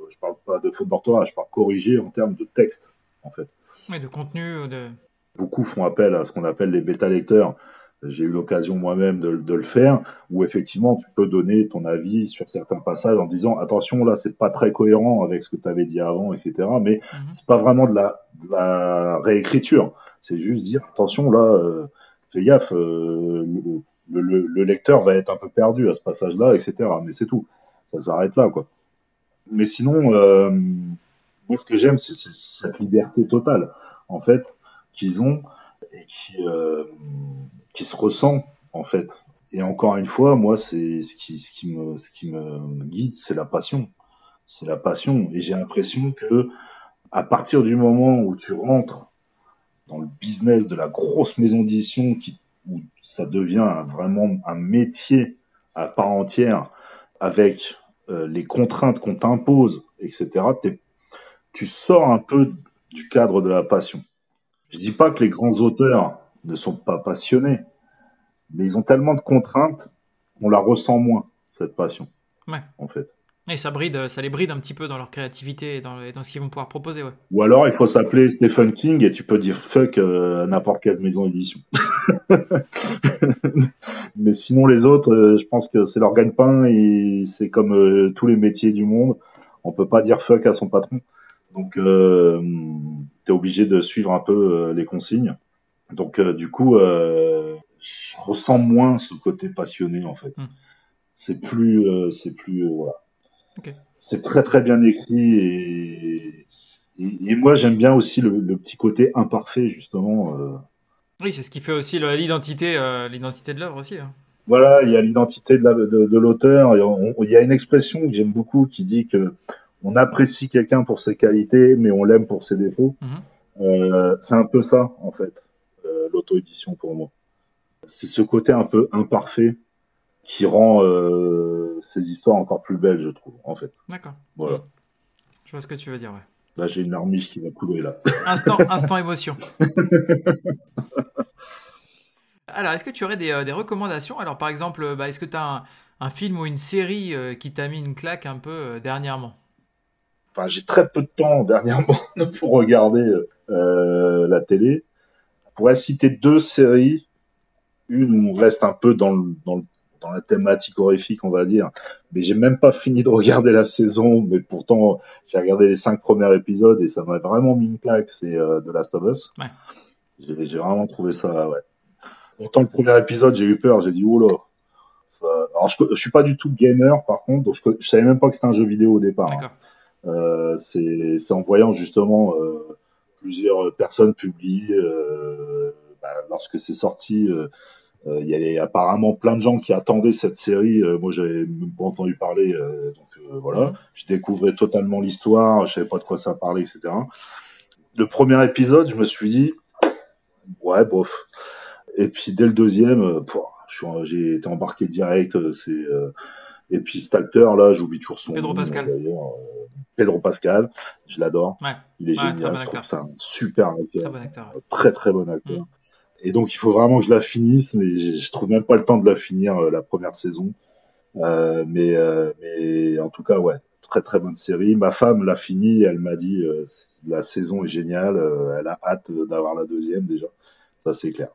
je parle pas de faute d'orthographe, je parle corrigés en termes de texte en fait. Oui, de contenu. De... Beaucoup font appel à ce qu'on appelle les bêta-lecteurs. J'ai eu l'occasion moi-même de, de, le faire, où effectivement tu peux donner ton avis sur certains passages en disant attention là c'est pas très cohérent avec ce que tu avais dit avant, etc. Mais mhm. c'est pas vraiment de la, de la réécriture, c'est juste dire attention là, euh, fais gaffe, euh, le, le, le, lecteur va être un peu perdu à ce passage-là, etc. Mais c'est tout, ça s'arrête là quoi. Mais sinon, euh, moi, ce que j'aime, c'est cette liberté totale, en fait, qu'ils ont et qui, euh, qui se ressent en fait. Et encore une fois, moi, c'est ce qui, ce qui me, ce qui me guide, c'est la passion. C'est la passion. Et j'ai l'impression que, à partir du moment où tu rentres dans le business de la grosse maison d'édition, où ça devient vraiment un métier à part entière, avec euh, les contraintes qu'on t'impose, etc., tu sors un peu du cadre de la passion. Je dis pas que les grands auteurs ne sont pas passionnés, mais ils ont tellement de contraintes qu'on la ressent moins, cette passion. Ouais. En fait. Et ça, bride, ça les bride un petit peu dans leur créativité et dans, dans ce qu'ils vont pouvoir proposer. Ouais. Ou alors, il faut s'appeler Stephen King et tu peux dire fuck euh, n'importe quelle maison d'édition. Mais sinon, les autres, euh, je pense que c'est leur gagne-pain et c'est comme euh, tous les métiers du monde. On peut pas dire fuck à son patron. Donc, euh, tu es obligé de suivre un peu les consignes. Donc, du coup, je ressens moins ce côté passionné, en fait. Hmm. C'est plus, c'est plus, voilà. C'est très très bien écrit et, et, moi j'aime bien aussi le, petit côté imparfait justement. Euh. Oui, c'est ce qui fait aussi l'identité, euh, l'identité de l'œuvre aussi. Hein. Voilà, il y a l'identité de, de, l'auteur. Il y a une expression que j'aime beaucoup qui dit que on apprécie quelqu'un pour ses qualités, mais on l'aime pour ses défauts. Mm-hmm. Euh, c'est un peu ça en fait, l'auto-édition pour moi. C'est ce côté un peu imparfait qui rend euh, ces histoires encore plus belles, je trouve, en fait. D'accord. Voilà. Je vois ce que tu veux dire, ouais. Là, j'ai une larmiche qui va couler, là. Instant, instant émotion. Alors, est-ce que tu aurais des, euh, des recommandations? Alors, par exemple, bah, est-ce que tu as un, un, film ou une série euh, qui t'a mis une claque un peu dernièrement? Enfin, J'ai très peu de temps dernièrement pour regarder la télé. Je pourrais citer deux séries. Une où on reste un peu dans le, dans le dans la thématique horrifique, on va dire. Mais j'ai même pas fini de regarder la saison, mais pourtant j'ai regardé les cinq premiers épisodes et ça m'a vraiment mis une claque. C'est euh, The Last of Us. Ouais. J'ai vraiment trouvé ça, ouais. Pourtant le premier épisode, j'ai eu peur. J'ai dit oh là. Ça... Alors je, je suis pas du tout gamer par contre, donc je, je savais même pas que c'était un jeu vidéo au départ. Hein. Euh, c'est en voyant justement euh, plusieurs personnes publier euh, bah, lorsque c'est sorti il y a apparemment plein de gens qui attendaient cette série. Moi, j'avais même pas entendu parler, donc voilà. Mhm. Je découvrais totalement l'histoire, je savais pas de quoi ça parlait, etc. Le premier épisode, je me suis dit, ouais, bof. Et puis dès le deuxième, j'ai été embarqué direct. C'est et puis cet acteur là, j'oublie toujours son Pedro Pascal. Pedro Pascal, je l'adore. Ouais. Il est génial. C'est un super acteur. Très bon acteur. Très très bon acteur. Et donc, il faut vraiment que je la finisse, mais je, je trouve même pas le temps de la finir euh, la première saison. Euh, mais, euh, mais en tout cas, ouais, très très bonne série. Ma femme l'a fini, elle m'a dit la saison est géniale, elle a hâte d'avoir la deuxième déjà, ça c'est clair.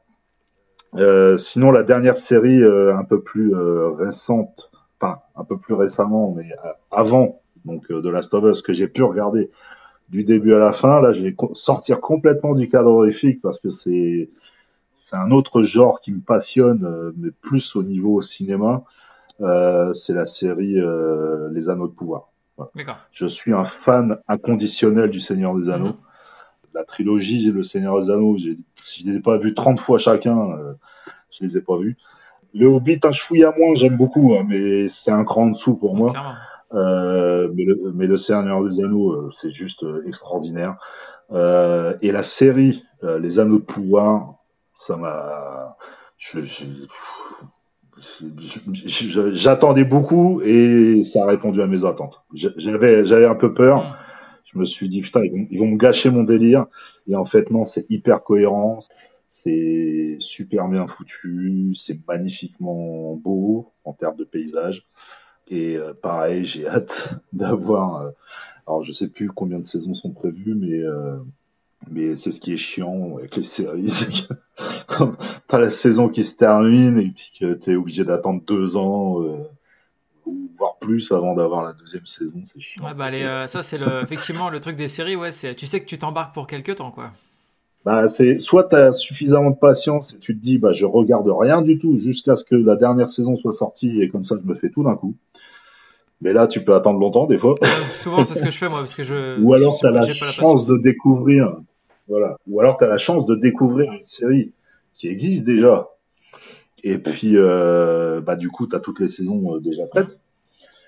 sinon, la dernière série un peu plus récente, enfin un peu plus récemment, mais avant donc de Last of Us que j'ai pu regarder du début à la fin. Là, je vais sortir complètement du cadre horrifique parce que c'est c'est un autre genre qui me passionne, euh, mais plus au niveau cinéma. Euh, c'est la série euh, Les Anneaux de pouvoir. Je suis un fan inconditionnel du Seigneur des Anneaux. Mhm. La trilogie Le Seigneur des Anneaux, si je les ai pas vus 30 fois chacun, je les ai pas vus. Le Hobbit, un chouïa moins, j'aime beaucoup, hein, mais c'est un cran en dessous pour moi. Mais, le, mais, le, Seigneur des Anneaux, c'est juste extraordinaire. et la série Les Anneaux de pouvoir, ça m'a. J'attendais beaucoup et ça a répondu à mes attentes. J'avais, j'avais un peu peur. Mm. Je me suis dit putain, ils vont, me gâcher mon délire. Et en fait non, c'est hyper cohérent. C'est super bien foutu. C'est magnifiquement beau en termes de paysage. Et euh, pareil, j'ai hâte d'avoir. Euh, alors je sais plus combien de saisons sont prévues, mais euh, mais c'est ce qui est chiant avec les séries, t'as la saison qui se termine et puis que t'es obligé d'attendre deux ans, voire plus avant d'avoir la deuxième saison, c'est chiant. Ouais, bah, euh, ça c'est le, effectivement le truc des séries, ouais, c'est, tu sais que tu t'embarques pour quelques temps, quoi. Bah, c'est, soit t'as suffisamment de patience et tu te dis, bah, je regarde rien du tout jusqu'à ce que la dernière saison soit sortie et comme ça je me fais tout d'un coup. Mais là, tu peux attendre longtemps, des fois. souvent, c'est ce que je fais, moi, parce que je. Ou alors, tu as la chance de découvrir voilà. Ou alors tu as la chance de découvrir une série qui existe déjà Et puis, euh, bah, du coup, tu as toutes les saisons euh, déjà prêtes.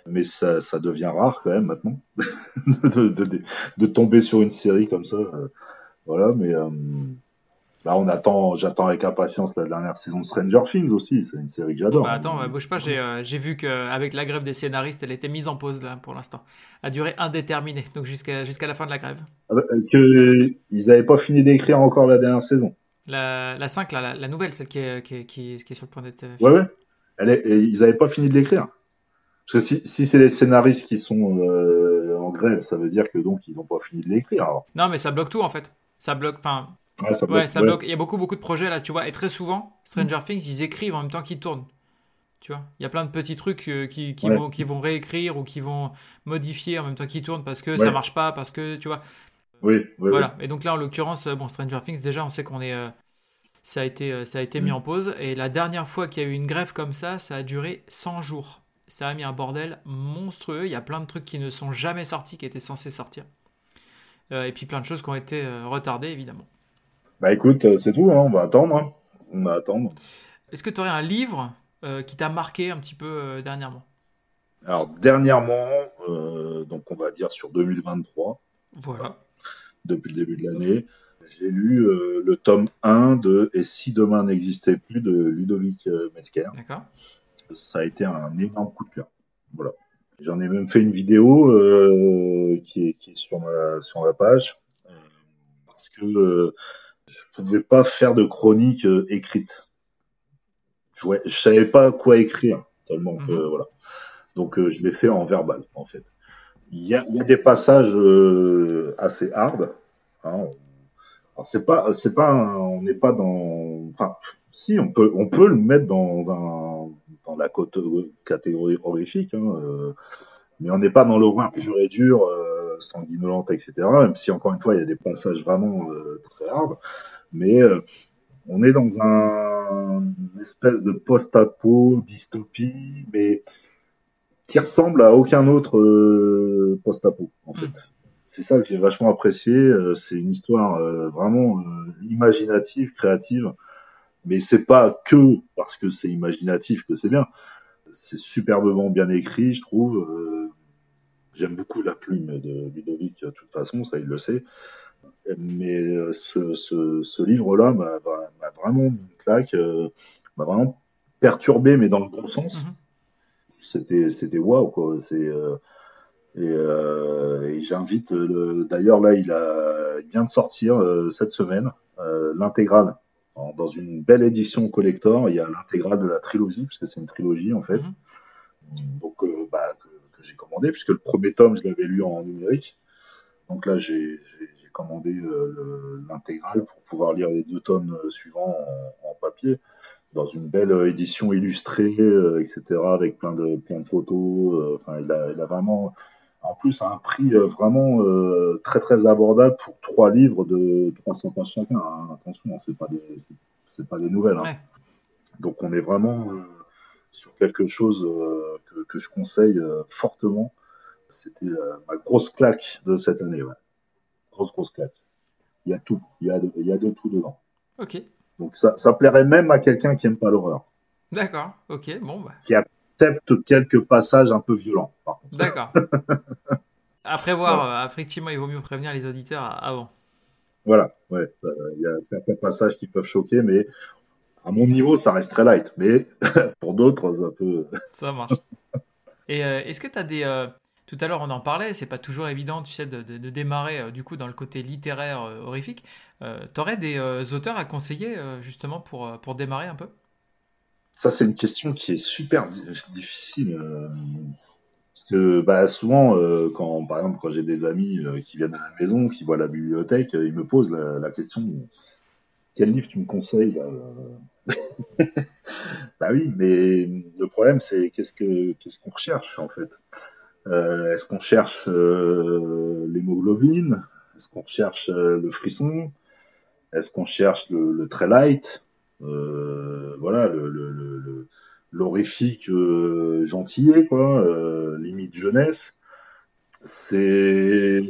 Mais ça, ça devient rare quand même maintenant de, de, de, tomber sur une série comme ça. Euh, voilà, mais Là, on attend, j'attends avec impatience la dernière saison de Stranger Things aussi. C'est une série que j'adore. Bah attends, bouge pas. J'ai vu qu'avec la grève des scénaristes, elle était mise en pause là pour l'instant, à durée indéterminée, donc jusqu'à jusqu'à la fin de la grève. Ah bah, est-ce que ils n'avaient pas fini d'écrire encore la dernière saison? La, la 5, la, la, nouvelle, celle qui est, qui qui qui est sur le point d'être. Ouais, ouais. Elle est, ils n'avaient pas fini de l'écrire. Parce que si, si c'est les scénaristes qui sont euh, en grève, ça veut dire que donc ils n'ont pas fini de l'écrire. Non, mais ça bloque tout en fait. Ça bloque. Enfin, Ouais, ça, bloque, ça bloque. Il y a beaucoup, beaucoup de projets là, tu vois. Et très souvent, Stranger mm. Things, ils écrivent en même temps qu'ils tournent. Tu vois, il y a plein de petits trucs euh, qui, qui, vont, qui vont réécrire ou qui vont modifier en même temps qu'ils tournent parce que ça marche pas, parce que, tu vois. Oui, Voilà. Et donc là, en l'occurrence, bon, Stranger Things, déjà, on sait qu'on est. Euh, ça a été, euh, ça a été mis mm. en pause. Et la dernière fois qu'il y a eu une grève comme ça, ça a duré 100 jours. Ça a mis un bordel monstrueux. Il y a plein de trucs qui ne sont jamais sortis, qui étaient censés sortir. Et puis plein de choses qui ont été retardées, évidemment. Bah écoute, euh, c'est tout, hein, on va attendre. Hein. On va attendre. Est-ce que tu aurais un livre euh, qui t'a marqué un petit peu euh, dernièrement? Alors dernièrement, donc on va dire sur 2023. Voilà. Depuis le début de l'année, j'ai lu le tome 1 de Et si demain n'existait plus de Ludovic Metzger. D'accord. Ça a été un énorme coup de cœur. Voilà. J'en ai même fait une vidéo qui, est, qui, est, sur ma, sur ma page. parce que je ne pouvais pas faire de chronique euh, écrite. Je, ne savais pas quoi écrire tellement que mhm. voilà. Donc euh, je l'ai fait en verbal en fait. Il y a, des passages euh, assez hard. Hein. c'est pas, c'est pas, on n'est pas dans, enfin, si on peut, on peut le mettre dans un, dans la catégorie horrifique, hein, mais on n'est pas dans l'horreur pure et dure sanguinolente, etc. Même si, encore une fois, il y a des passages vraiment euh, très hard. Mais euh, on est dans un une espèce de post-apo, dystopie, mais qui ressemble à aucun autre euh, post-apo, en fait. Hmm. C'est ça que j'ai vachement apprécié. c'est une histoire vraiment imaginative, créative. Mais c'est pas que parce que c'est imaginatif que c'est bien. C'est superbement bien écrit, je trouve. J'aime beaucoup la plume de Ludovic, de toute façon, ça il le sait. Mais euh, ce, ce, ce livre-là m'a vraiment une claque, euh, m'a vraiment perturbé, mais dans le bon sens. Mhm. C'était C'était waouh, quoi. C'est. Euh, et, j'invite, d'ailleurs là, il, a, il vient de sortir cette semaine l'intégrale dans une belle édition collector. Il y a l'intégrale de la trilogie, puisque c'est une trilogie en fait. Mhm. Donc, bah, j'ai commandé, puisque le premier tome, je l'avais lu en numérique. Donc là, j'ai commandé euh, l'intégrale pour pouvoir lire les deux tomes euh, suivants en, papier, dans une belle euh, édition illustrée, etc., avec plein de, plein de photos. Enfin, il a, il a vraiment en plus à un prix vraiment très très abordable pour trois livres de 300 pages chacun. Hein. Attention, hein, c'est pas des c'est pas des nouvelles. Hein. Donc on est vraiment sur quelque chose euh, que, je conseille euh, fortement. C'était euh, ma grosse claque de cette année. Grosse, grosse claque. Il y a tout. Il y a de, il y a de tout dedans. Ok. Donc ça, ça plairait même à quelqu'un qui aime pas l'horreur. D'accord. Ok. Bon. Bah. Qui accepte quelques passages un peu violents. D'accord. Après voir, effectivement, il vaut mieux prévenir les auditeurs avant. Voilà, ouais, il y a certains passages qui peuvent choquer, mais à mon niveau, ça reste très light, mais pour d'autres, ça peut. Ça marche. Et euh, est-ce que tu as des. Euh, tout à l'heure, on en parlait, c'est pas toujours évident, tu sais, de, démarrer euh, du coup dans le côté littéraire horrifique. tu aurais des auteurs à conseiller justement pour, pour démarrer un peu? Ça, c'est une question qui est super difficile. parce que bah, souvent, quand, par exemple, quand j'ai des amis qui viennent à la maison, qui voient la bibliothèque, ils me posent la, question quel livre tu me conseilles bah oui, mais le problème, c'est qu'est-ce que qu'est-ce qu'on recherche en fait? Euh, Est-ce qu'on cherche euh, l'hémoglobine? Est-ce qu'on cherche euh, le frisson? Est-ce qu'on cherche le, le, Voilà, le, l'horrifique gentillet, quoi, limite jeunesse. C'est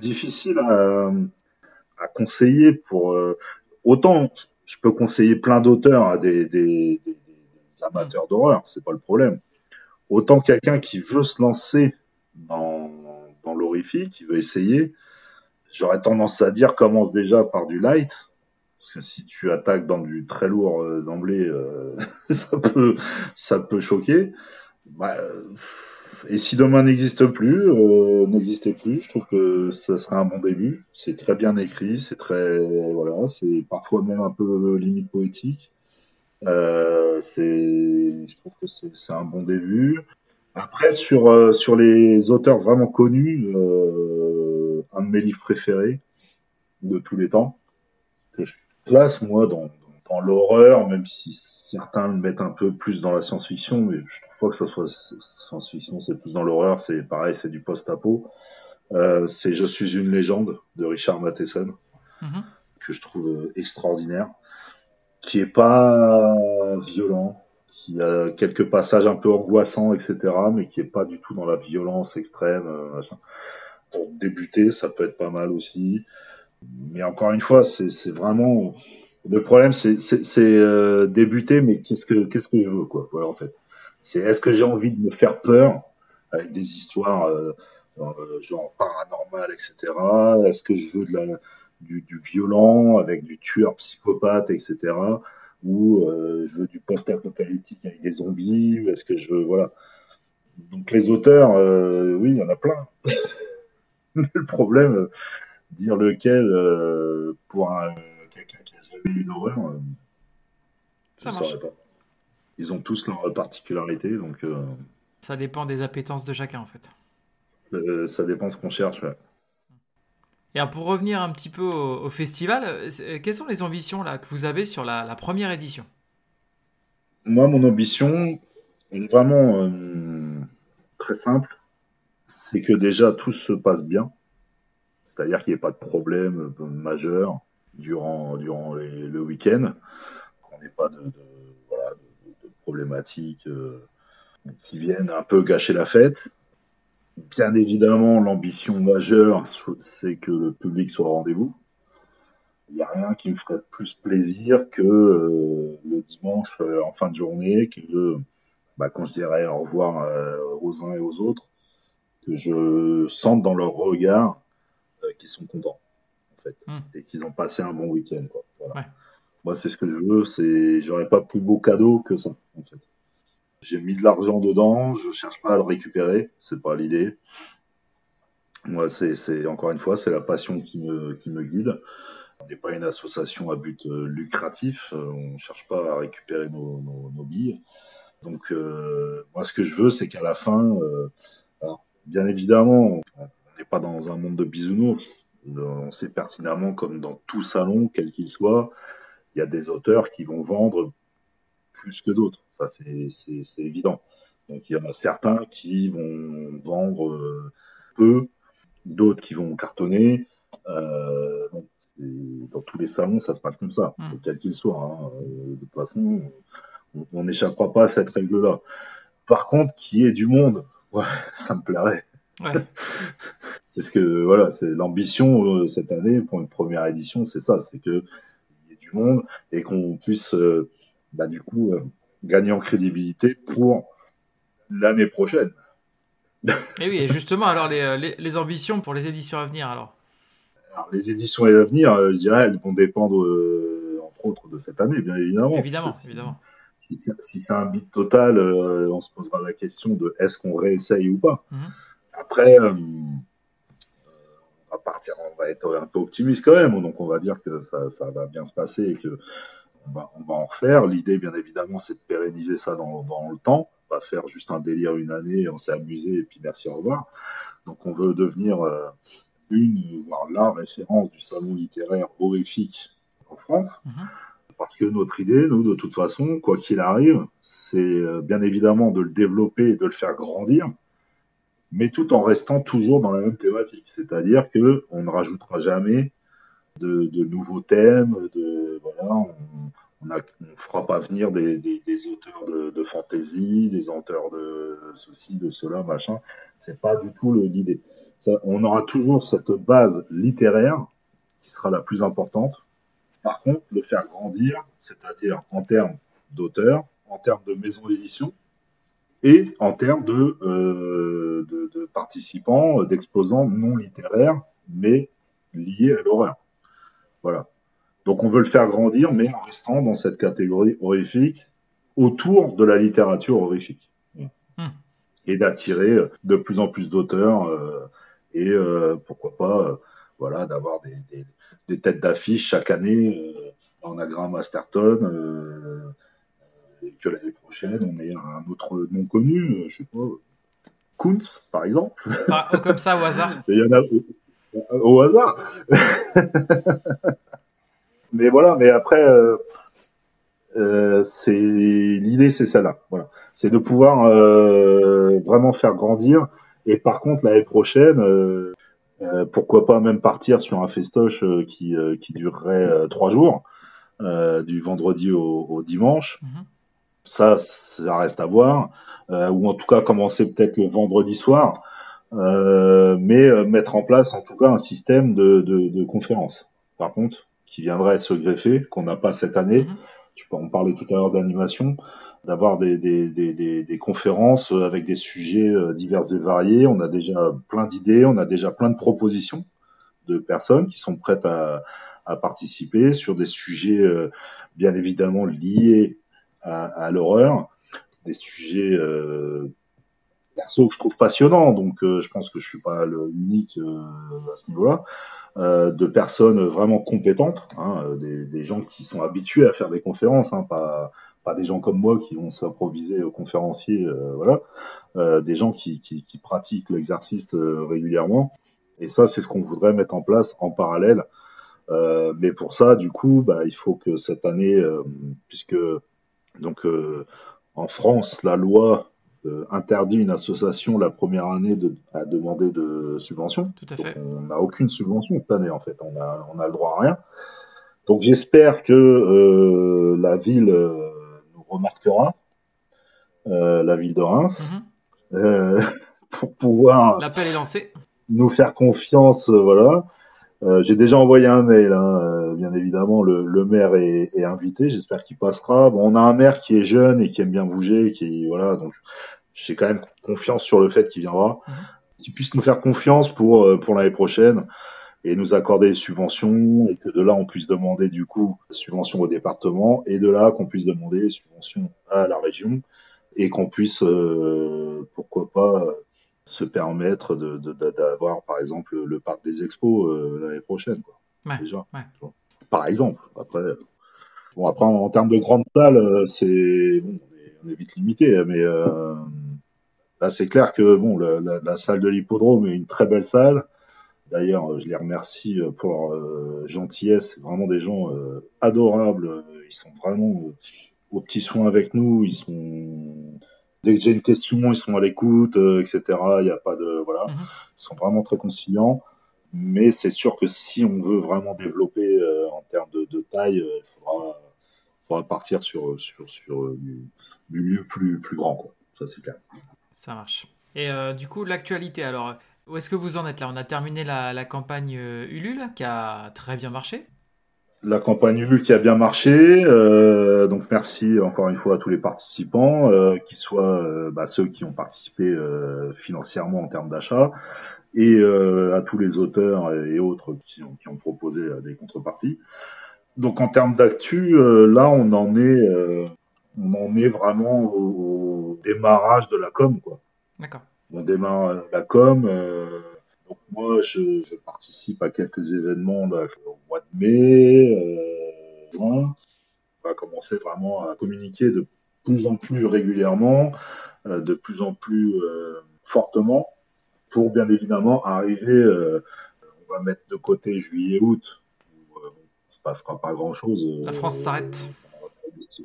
difficile à, à conseiller pour autant je peux conseiller plein d'auteurs, hein, des, des, amateurs d'horreur, c'est pas le problème. Autant quelqu'un qui veut se lancer dans, dans l'horrifique, qui veut essayer, j'aurais tendance à dire commence déjà par du light, parce que si tu attaques dans du très lourd euh, d'emblée, euh, ça peut ça peut choquer. Bah, et si demain n'existe plus, euh, n'existait plus, je trouve que ça serait un bon début. C'est très bien écrit, c'est très voilà, c'est parfois même un peu limite poétique. Euh, c'est, je trouve que c'est un bon début. Après sur euh, sur les auteurs vraiment connus, euh, un de mes livres préférés de tous les temps que place moi dans dans l'horreur, même si certains le mettent un peu plus dans la science-fiction, mais je trouve pas que ça soit science-fiction, c'est plus dans l'horreur, c'est pareil, c'est du post-apo. Euh, c'est Je suis une légende de Richard Matheson, mm-hmm. que je trouve euh, extraordinaire, qui est pas violent, qui a quelques passages un peu angoissants, etc., mais qui est pas du tout dans la violence extrême. Euh, Pour débuter, ça peut être pas mal aussi. Mais encore une fois, c'est vraiment le problème, c'est euh, débuter, mais qu'est-ce que je veux, quoi. Voilà, en fait. C'est est-ce que j'ai envie de me faire peur avec des histoires euh, euh genre paranormales, etc. Est-ce que je veux du, violent avec du tueur psychopathe, etc. Ou je veux du post-apocalyptique avec des zombies Est-ce que je veux voilà. Donc les auteurs, oui, il y en a plein. le problème, dire lequel pour un une horreur, euh, ça marche. pas. Ils ont tous leurs particularités, donc. Euh, ça dépend des appétences de chacun, en fait. Ça dépend ce qu'on cherche, Et pour revenir un petit peu au, festival, euh, quelles sont les ambitions là, que vous avez sur la, première édition? Moi, mon ambition est vraiment très simple. C'est que déjà tout se passe bien. C'est-à-dire qu'il n'y ait pas de problème majeur durant, durant le week-end, qu'on n'ait pas de, problématiques euh, qui viennent un peu gâcher la fête. Bien évidemment, l'ambition majeure, c'est que le public soit au rendez-vous. Il n'y a rien qui me ferait plus plaisir que euh, le dimanche euh, en fin de journée, que bah, quand je dirais au revoir aux uns et aux autres, que je sente dans leur regard qu'ils sont contents. Hmm. et qu'ils ont passé un bon week-end. Moi, c'est ce que je veux, c'est j'aurais pas plus beau cadeau que ça, en fait. J'ai mis de l'argent dedans, je cherche pas à le récupérer, c'est pas l'idée. Moi, c'est encore une fois, c'est la passion qui me, qui me guide. On n'est pas une association à but euh, lucratif, euh, on cherche pas à récupérer nos, nos, billes. Donc, euh, moi, ce que je veux, c'est qu'à la fin, bien évidemment, on pas dans un monde de bisounours on sait pertinemment, comme dans tout salon, quel qu'il soit, il y a des auteurs qui vont vendre plus que d'autres. Ça, c'est évident. Donc, il y en a certains qui vont vendre euh, peu, d'autres qui vont cartonner. Euh, dans tous les salons, ça se passe comme ça, hmm. quel qu'il soit. Hein. Euh, de toute façon, on n'échappera pas à cette règle-là. Par contre, qui est du monde, ouais, ça me plairait. c'est ce que voilà, c'est l'ambition euh, cette année pour une première édition, c'est ça, c'est que il y ait du monde et qu'on puisse euh, bah, du coup euh, gagner en crédibilité pour l'année prochaine. et oui, et justement, alors les, les, ambitions pour les éditions à venir alors? les éditions à venir, je dirais, elles vont dépendre entre autres de cette année, bien évidemment. Évidemment, évidemment. Si, c'est un bit total, on se posera la question de est-ce qu'on réessaye ou pas. Mhm. Après, va partir, on va être un peu optimiste quand même, donc on va dire que ça, va bien se passer et que on va, en refaire. L'idée, bien évidemment, c'est de pérenniser ça dans, le temps, pas faire juste un délire une année, on s'est amusé et puis merci, au revoir. Donc on veut devenir euh, une, voire la référence du salon littéraire horrifique en France. Mhm. Parce que notre idée, nous, de toute façon, quoi qu'il arrive, c'est euh, bien évidemment de le développer et de le faire grandir, mais tout en restant toujours dans la même thématique. C'est-à-dire que on ne rajoutera jamais de, nouveaux thèmes, on ne fera pas venir des, auteurs de, de, fantasy, des auteurs de ceci, de cela, machin. C'est pas du tout l'idée. On aura toujours cette base littéraire qui sera la plus importante. Par contre, le faire grandir, c'est-à-dire en termes d'auteurs, en termes de maison d'édition et en termes de, euh, de, participants, d'exposants non littéraires, mais liés à l'horreur. Voilà. Donc on veut le faire grandir, mais en restant dans cette catégorie horrifique, autour de la littérature horrifique. Hmm. Et d'attirer de plus en plus d'auteurs, euh, et euh, pourquoi pas, voilà, d'avoir des, des, têtes d'affiche chaque année en Agra Masterton que l'année prochaine, on ait un autre nom connu, euh, je sais pas, Kuntz, par exemple. Oh, comme ça, au hasard Il y en a au, hasard. mais voilà, mais après, euh, euh, c'est l'idée, c'est celle-là. Voilà, c'est de pouvoir vraiment faire grandir. Et par contre, l'année prochaine, pourquoi pas même partir sur un festoche qui, qui durerait trois jours, du vendredi au, dimanche. Mhm. Ça, ça reste à voir. Euh, ou en tout cas commencer peut-être le vendredi soir, euh, mais euh, mettre en place en tout cas un système de, de, de conférences. Par contre, qui viendrait se greffer, qu'on n'a pas cette année. Mhm. Tu peux en parler tout à l'heure d'animation, d'avoir des, des, des, des, conférences avec des sujets divers et variés. On a déjà plein d'idées, on a déjà plein de propositions de personnes qui sont prêtes à, à participer sur des sujets bien évidemment liés à, l'horreur, des sujets euh, perso que je trouve passionnants, donc euh, je pense que je suis pas l'unique euh, à ce niveau-là, de personnes vraiment compétentes, hein, des, gens qui sont habitués à faire des conférences, hein, pas des gens comme moi qui vont s'improviser aux conférenciers, voilà, des gens qui pratiquent l'exercice régulièrement. Et ça, c'est ce qu'on voudrait mettre en place en parallèle. mais pour ça, du coup, bah, il faut que cette année, puisque donc, euh, en France, la loi euh, interdit une association la première année de, à demander de subvention. Tout à fait. on n'a aucune subvention cette année, en fait. On a, on a le droit à rien. Donc, j'espère que euh, la ville nous remarquera, la ville de Reims, mhm. pour pouvoir. L'appel est lancé. Nous faire confiance, voilà. Euh, j'ai déjà envoyé un mail, hein, euh, bien évidemment. Le, le maire est, est invité. J'espère qu'il passera. Bon, on a un maire qui est jeune et qui aime bien bouger, qui voilà. Donc, j'ai quand même confiance sur le fait qu'il viendra, mhm. qu'il puisse nous faire confiance pour euh, pour l'année prochaine et nous accorder des subventions et que de là on puisse demander du coup subventions au département et de là qu'on puisse demander subventions à la région et qu'on puisse pourquoi pas se permettre d'avoir, par exemple, le parc des expos euh, l'année prochaine. Quoi, déjà, Par exemple. Après, bon, après en, termes de grandes salles, euh, c'est bon, on, est, vite limité, mais euh, là, c'est clair que bon, la, salle de l'hippodrome est une très belle salle. D'ailleurs, je les remercie pour leur gentillesse. C'est vraiment des gens adorables. Ils sont vraiment aux petits soins avec nous. Ils sont dès que j'ai une question, ils sont à l'écoute, euh, etc. Il n'y a pas de voilà, mhm. ils sont vraiment très conciliants. Mais c'est sûr que si on veut vraiment développer euh, en termes de, taille, euh, il faudra, partir sur sur sur du, lieu plus plus grand quoi. Ça c'est clair. Ça marche. Et du coup l'actualité alors. Où est-ce que vous en êtes là? On a terminé la, la campagne Ulule qui a très bien marché la campagne Ulule qui a bien marché. Euh, donc merci encore une fois à tous les participants, euh, qui soient euh, bah, ceux qui ont participé euh, financièrement en termes d'achat, et à tous les auteurs et autres qui ont, qui ont proposé des contreparties. Donc en termes d'actu, là on en est, on en est vraiment au, démarrage de la com, quoi. D'accord. On démarre la com. Donc moi, je, je, participe à quelques événements là, au mois de mai. Euh, on va commencer vraiment à communiquer de plus en plus régulièrement, euh, de plus en plus euh, fortement, pour bien évidemment arriver. On va mettre de côté juillet-août, où il se passera pas grand-chose. La France s'arrête.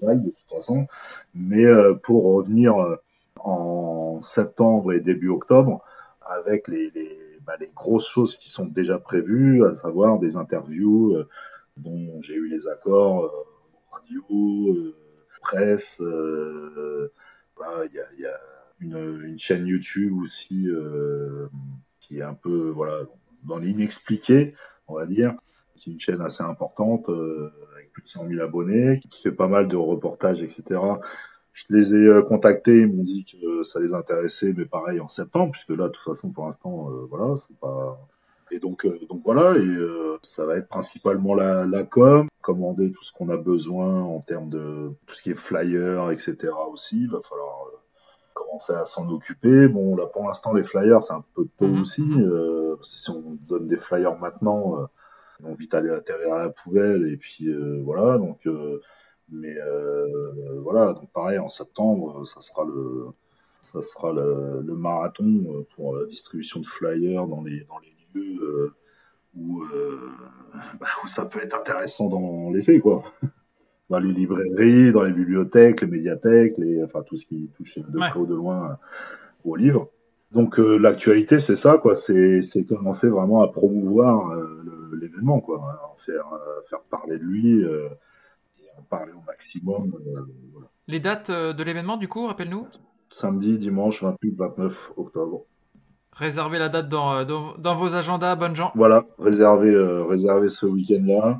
de toute façon, mais pour revenir en septembre et début octobre avec les, les bah, les grosses choses qui sont déjà prévues, à savoir des interviews euh, dont j'ai eu les accords euh, radio, euh, presse. il y a, une, chaîne YouTube aussi qui est un peu voilà dans l'inexpliqué, on va dire, qui est une chaîne assez importante avec plus de 100 000 abonnés, qui fait pas mal de reportages, etc Je les ai contactés, ils m'ont dit que ça les intéressait, mais pareil en septembre, puisque là, de toute façon, pour l'instant, voilà, c'est pas. Et donc, donc voilà, et ça va être principalement la, la com, commander tout ce qu'on a besoin en termes de tout ce qui est flyer, etc. aussi. Il va falloir commencer à s'en occuper. Bon, là pour l'instant, les flyers, c'est un peu de peu mhm. aussi. Euh, si on donne des flyers maintenant, euh, on vite aller atterrir à la poubelle et puis euh, voilà. Donc, mais voilà. Donc pareil, en septembre, ça sera le ça sera le, marathon pour la distribution de flyers dans les dans les lieux où, bah, où ça peut être intéressant d'en laisser quoi dans les librairies, dans les bibliothèques, les médiathèques, les, enfin tout ce qui touche de près ou de loin aux livres. Donc euh, l'actualité, c'est ça, quoi. C'est commencer vraiment à promouvoir euh, l'événement, quoi. Hein, faire, euh, faire parler de lui, en parler au maximum. Voilà. Les dates de l'événement, du coup, rappelle-nous Samedi, dimanche, 28-29 octobre. Réservez la date dans, dans, dans, vos agendas, bonnes gens. Voilà, réservez, réservez ce week-end-là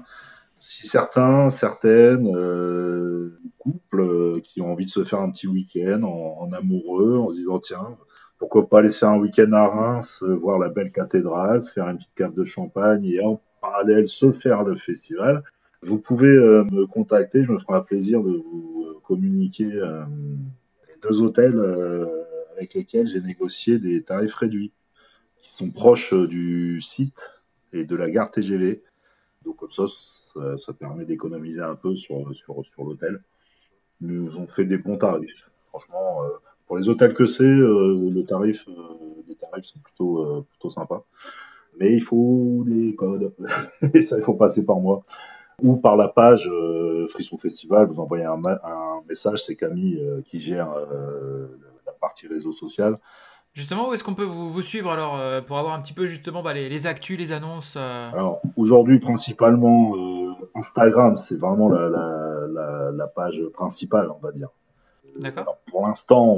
si certains, certaines euh, couples euh, qui ont envie de se faire un petit week-end en, amoureux, en se disant tiens, pourquoi pas aller se faire un week-end à Reims, voir la belle cathédrale, se faire une petite cave de champagne et en parallèle se faire le festival. Vous pouvez euh, me contacter, je me ferai un plaisir de vous euh, communiquer les deux hôtels avec lesquels j'ai négocié des tarifs réduits, qui sont proches du site et de la gare TGV. Donc comme ça, ça, permet d'économiser un peu sur, sur, sur l'hôtel. Nous ont fait des bons tarifs. Franchement, euh, pour les hôtels que c'est, euh, euh, les tarifs sont plutôt, plutôt sympas. Mais il faut des codes. Et ça, il faut passer par moi. Ou par la page Frisson Festival, vous envoyez un, un message, c'est Camille qui gère la partie réseau social. Justement, où est-ce qu'on peut vous, suivre alors euh, pour avoir un petit peu justement bah, les, actus, les annonces euh Alors aujourd'hui principalement euh, Instagram, c'est vraiment la, page principale, on va dire. D'accord. Pour l'instant,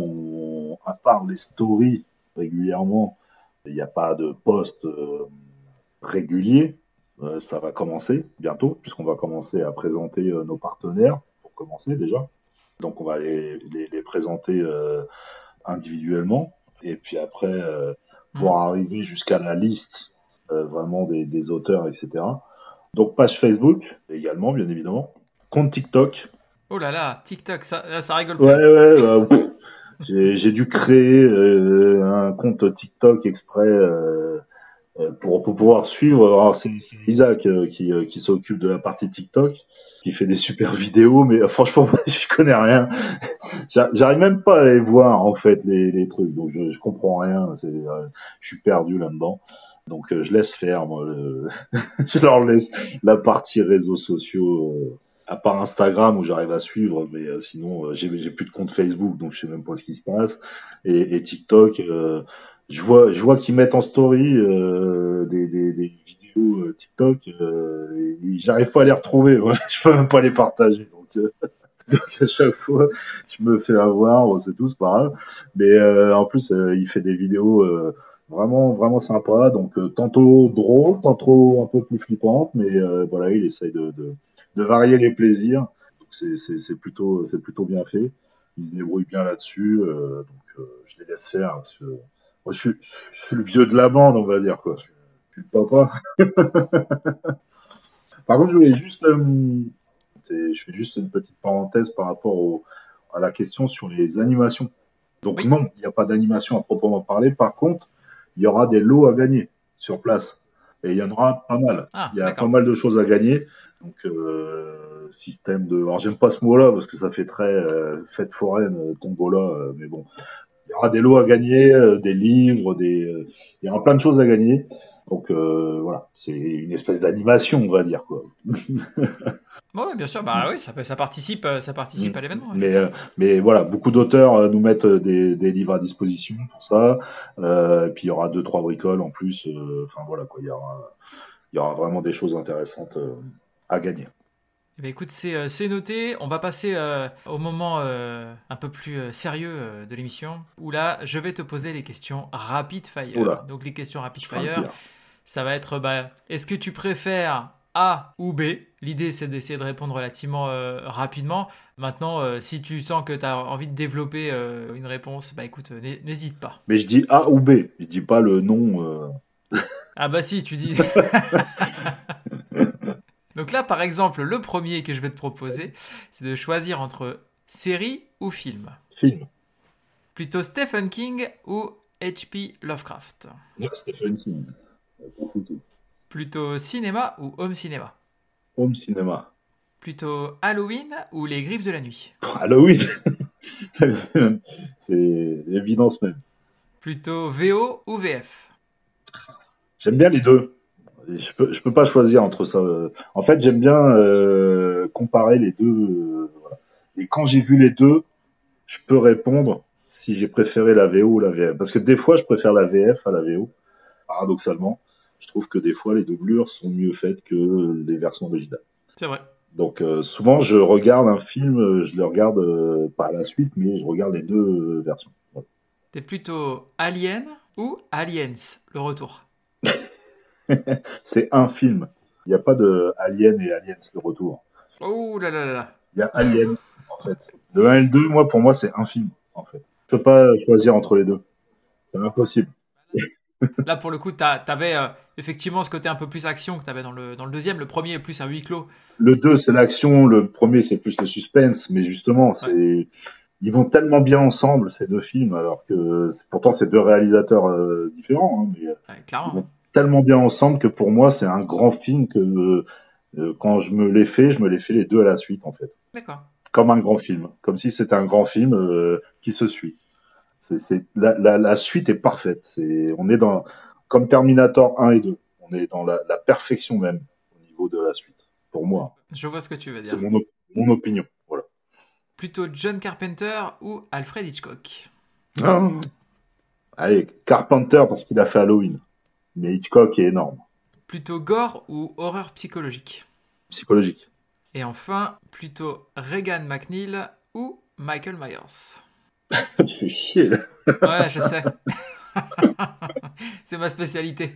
à part les stories régulièrement, il n'y a pas de post régulier. Ça va commencer bientôt, puisqu'on va commencer à présenter nos partenaires, pour commencer déjà. Donc on va les présenter individuellement et puis après euh, pour arriver jusqu'à la liste euh, vraiment des, des, auteurs, etc. Donc page Facebook également, bien évidemment. Compte TikTok. Oh là là, TikTok, ça, ça rigole pas. Ouais, ouais, bah, j'ai dû créer euh, un compte TikTok exprès euh, pour, pour, pouvoir suivre. C'est Isaac qui, qui s'occupe de la partie TikTok, qui fait des super vidéos, mais franchement, je connais rien. J'arrive même pas à les voir en fait les, les trucs, donc je, je comprends rien. Euh, je suis perdu là-dedans. Donc euh, je laisse faire, moi. je leur laisse la partie réseaux sociaux, euh, à part Instagram où j'arrive à suivre, mais sinon j'ai, j'ai plus de compte Facebook, donc je sais même pas ce qui se passe. Et, et TikTok, je vois, je vois qu'ils mettent en story des, des, vidéos TikTok. j'arrive pas à les retrouver. Ouais. je peux même pas les partager. Donc donc à chaque fois, je me fais avoir, c'est tout, c'est pas grave. Mais euh, en plus, euh, il fait des vidéos euh, vraiment, vraiment sympas. Donc tantôt drôle, tantôt un peu plus flippantes, mais voilà, il essaye de, varier les plaisirs. C'est plutôt, c'est plutôt bien fait. Il se débrouille bien là-dessus. donc je les laisse faire. Parce que, moi, je suis, je suis, le vieux de la bande, on va dire quoi. Je, suis le papa. Par contre, je voulais juste je fais juste une petite parenthèse par rapport à la question sur les animations. Donc non, il n'y a pas d'animation à proprement parler. Par contre, il y aura des lots à gagner sur place. Et il y en aura pas mal. Ah, il y a pas mal de choses à gagner. Donc, euh, système de. Alors, j'aime pas ce mot-là parce que ça fait très euh, fête foraine, euh, tombola, mais bon. Il y aura des lots à gagner, des livres, des. il y aura plein de choses à gagner. Donc, voilà. C'est une espèce d'animation, on va dire, quoi. Oui, bien sûr, bah oui, ça, ça participe, euh, ça participe mm. à l'événement. Mais, euh, mais voilà, beaucoup d'auteurs euh, nous mettent des, des, livres à disposition pour ça. Euh, et puis il y aura deux, trois bricoles en plus. Enfin voilà, quoi, il y aura, il y aura vraiment des choses intéressantes à gagner. Eh ben, écoute, c'est noté. On va passer au moment un peu plus sérieux de l'émission, où là, je vais te poser les questions rapid fire. Donc les questions rapid fire, ça va être, bah, est-ce que tu préfères A ou B? L'idée, c'est d'essayer de répondre relativement rapidement. Maintenant, si tu sens que tu as envie de développer une réponse, bah écoute, n'hésite pas. Mais je dis A ou B, je dis pas le nom. ah bah si, tu dis. Donc là, par exemple, le premier que je vais te proposer, c'est de choisir entre série ou film. Film. Plutôt Stephen King ou H.P. Lovecraft Stephen King. Plutôt cinéma ou home cinéma? Home cinéma. Plutôt Halloween ou les griffes de la nuit? Halloween C'est l'évidence même. Plutôt VO ou VF J'aime bien les deux. Je peux, je peux pas choisir entre ça. En fait, j'aime bien euh, comparer les deux. Euh, Et quand j'ai vu les deux, je peux répondre si j'ai préféré la VO ou la VF. Parce que des fois, je préfère la VF à la VO, paradoxalement. Je trouve que des fois, les doublures sont mieux faites que les versions originales. C'est vrai. Donc euh, souvent, je regarde un film, je le regarde pas à la suite, mais je regarde les deux versions. T'es plutôt Alien ou Aliens, le retour? c'est un film. Il n'y a pas de Alien et Aliens le retour. Oh là là là. Il y a Alien, en fait. Le 1 et le 2, moi, pour moi, c'est un film, en fait. Je peux pas choisir entre les deux. C'est impossible. Là, pour le coup, tu avais euh, effectivement ce côté un peu plus action que tu avais dans le, dans le deuxième. Le premier est plus un huis clos. Le 2, c'est l'action. Le premier, c'est plus le suspense. Mais justement, c'est. Ils vont tellement bien ensemble ces deux films, alors que pourtant c'est deux réalisateurs euh, différents. Hein, mais, euh, clairement tellement bien ensemble que pour moi, c'est un grand film que euh, quand je me l'ai fait, je me l'ai fait les deux à la suite, en fait. D'accord. Comme un grand film, comme si c'était un grand film euh, qui se suit. C'est, la, la, la, suite est parfaite. C'est, on est dans, comme Terminator 1 et 2, on est dans la, la, perfection même au niveau de la suite, pour moi. Je vois ce que tu veux dire. C'est mon, mon opinion, voilà. Plutôt John Carpenter ou Alfred Hitchcock? Ah. Allez, Carpenter parce qu'il a fait Halloween. Mais Hitchcock est énorme. Plutôt gore ou horreur psychologique? Psychologique. Et enfin, plutôt Regan McNeil ou Michael Myers? Tu fais chier là. Ouais, je sais. c'est ma spécialité.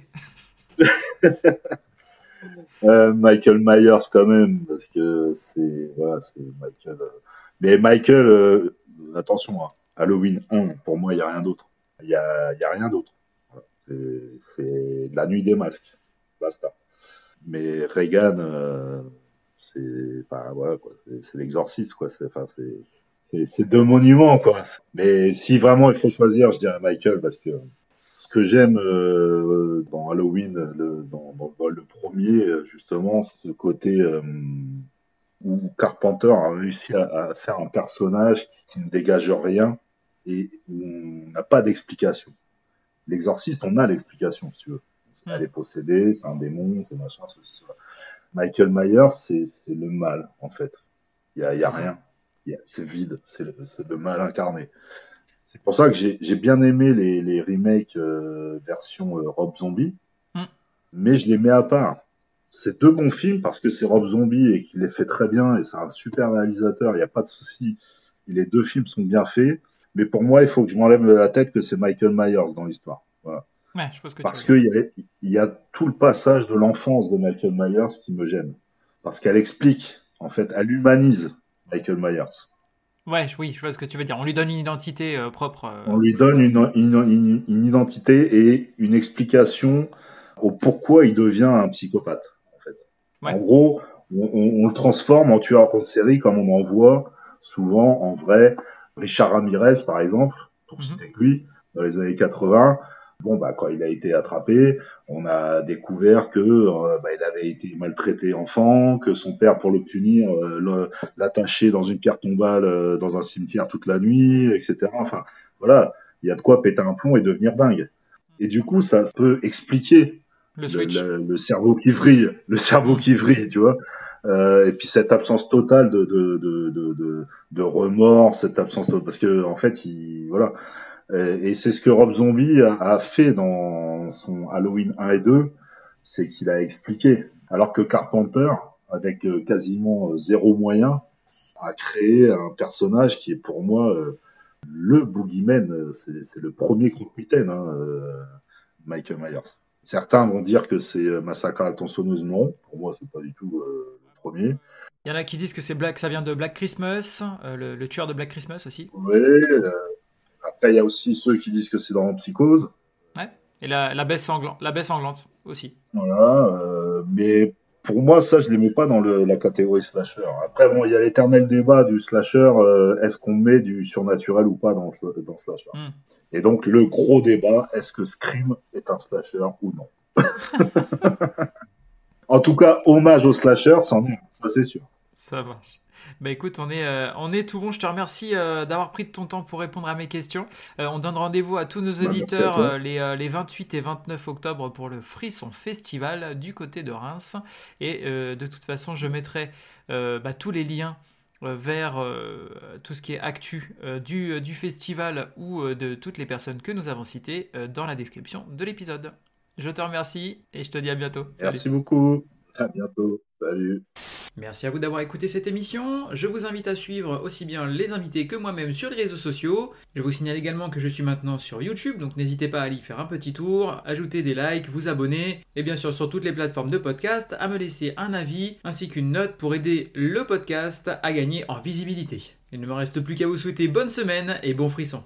Euh, Michael Myers quand même, parce que c'est voilà, c'est Michael. Euh. Mais Michael, euh, attention, hein, Halloween 1, pour moi, il n'y a rien d'autre. Il n'y a, y a rien d'autre. C'est la nuit des masques. Basta. Mais Reagan, euh, c'est voilà, c'est l'exorciste. C'est deux monuments. quoi. Mais si vraiment il faut choisir, je dirais Michael, parce que ce que j'aime euh, dans Halloween, le, dans, le premier, justement, c'est ce côté euh, où Carpenter a réussi à, faire un personnage qui, ne dégage rien et où on n'a pas d'explication. L'exorciste, on a l'explication, si tu veux. Elle est possédée, c'est un démon, c'est machin, ceci, cela. Michael Myers, c'est le mal, en fait. Il n'y a, y a rien. C'est vide, c'est le, mal incarné. C'est pour ça que j'ai bien aimé les, les remakes euh, version euh, Rob Zombie, mm. mais je les mets à part. C'est deux bons films parce que c'est Rob Zombie et qu'il les fait très bien et c'est un super réalisateur, il n'y a pas de souci. Les deux films sont bien faits. Mais pour moi, il faut que je m'enlève de la tête que c'est Michael Myers dans l'histoire. Voilà. Ouais, je pense que Parce qu'il y, y a tout le passage de l'enfance de Michael Myers qui me gêne. Parce qu'elle explique, en fait, elle humanise Michael Myers. Ouais, oui, je vois ce que tu veux dire. On lui donne une identité euh, propre. Euh, On lui donne une, une, une, identité et une explication au pourquoi il devient un psychopathe. En, fait. en gros, on, on, le transforme en tueur en série comme on en voit souvent en vrai Richard Ramirez, par exemple, pour mhm. citer lui, dans les années 80, bon bah quand il a été attrapé, on a découvert que euh, bah, il avait été maltraité enfant, que son père pour le punir euh, l'attachait dans une pierre tombale euh, dans un cimetière toute la nuit, etc. Enfin voilà, il y a de quoi péter un plomb et devenir dingue. Et du coup, ça peut expliquer le, le, cerveau qui vrille, le cerveau qui vrille, tu vois. Euh, et puis cette absence totale de, de, de, de, de remords, cette absence totale, parce que en fait, il, voilà. Et, c'est ce que Rob Zombie a, fait dans son Halloween 1 et 2, c'est qu'il a expliqué. Alors que Carpenter, avec euh, quasiment euh, zéro moyen, a créé un personnage qui est pour moi euh, le boogeyman. C'est le premier croque-mitaine, hein, Michael Myers. Certains vont dire que c'est Massacre à la tronçonneuse. Non, pour moi, c'est pas du tout le premier. Il y en a qui disent que c'est Black, ça vient de Black Christmas, le, tueur de Black Christmas aussi. Oui. après, il y a aussi ceux qui disent que c'est dans Psychose. Ouais. Et la, la, baisse, sanglante, la baisse sanglante aussi. Voilà. mais pour moi, ça, je ne les mets pas dans la catégorie slasher. Après, bon, il y a l'éternel débat du slasher. est-ce qu'on met du surnaturel ou pas dans, dans slasher? Hmm. Et donc, le gros débat, est-ce que Scream est un slasher ou non? En tout cas, hommage au slasher, ça c'est sûr. Ça marche. Bah écoute, on est, euh, on est tout bon. Je te remercie euh, d'avoir pris de ton temps pour répondre à mes questions. Euh, on donne rendez-vous à tous nos bah, auditeurs les, les, 28 et 29 octobre pour le Frisson Festival du côté de Reims. Et de toute façon, je mettrai bah, tous les liens vers tout ce qui est actu du, du, festival ou de toutes les personnes que nous avons citées dans la description de l'épisode. Je te remercie et je te dis à bientôt. Merci beaucoup. À bientôt. Salut. Merci à vous d'avoir écouté cette émission. Je vous invite à suivre aussi bien les invités que moi-même sur les réseaux sociaux. Je vous signale également que je suis maintenant sur YouTube, donc n'hésitez pas à aller faire un petit tour, ajouter des likes, vous abonner, et bien sûr sur toutes les plateformes de podcast, à me laisser un avis ainsi qu'une note pour aider le podcast à gagner en visibilité. Il ne me reste plus qu'à vous souhaiter bonne semaine et bon frisson.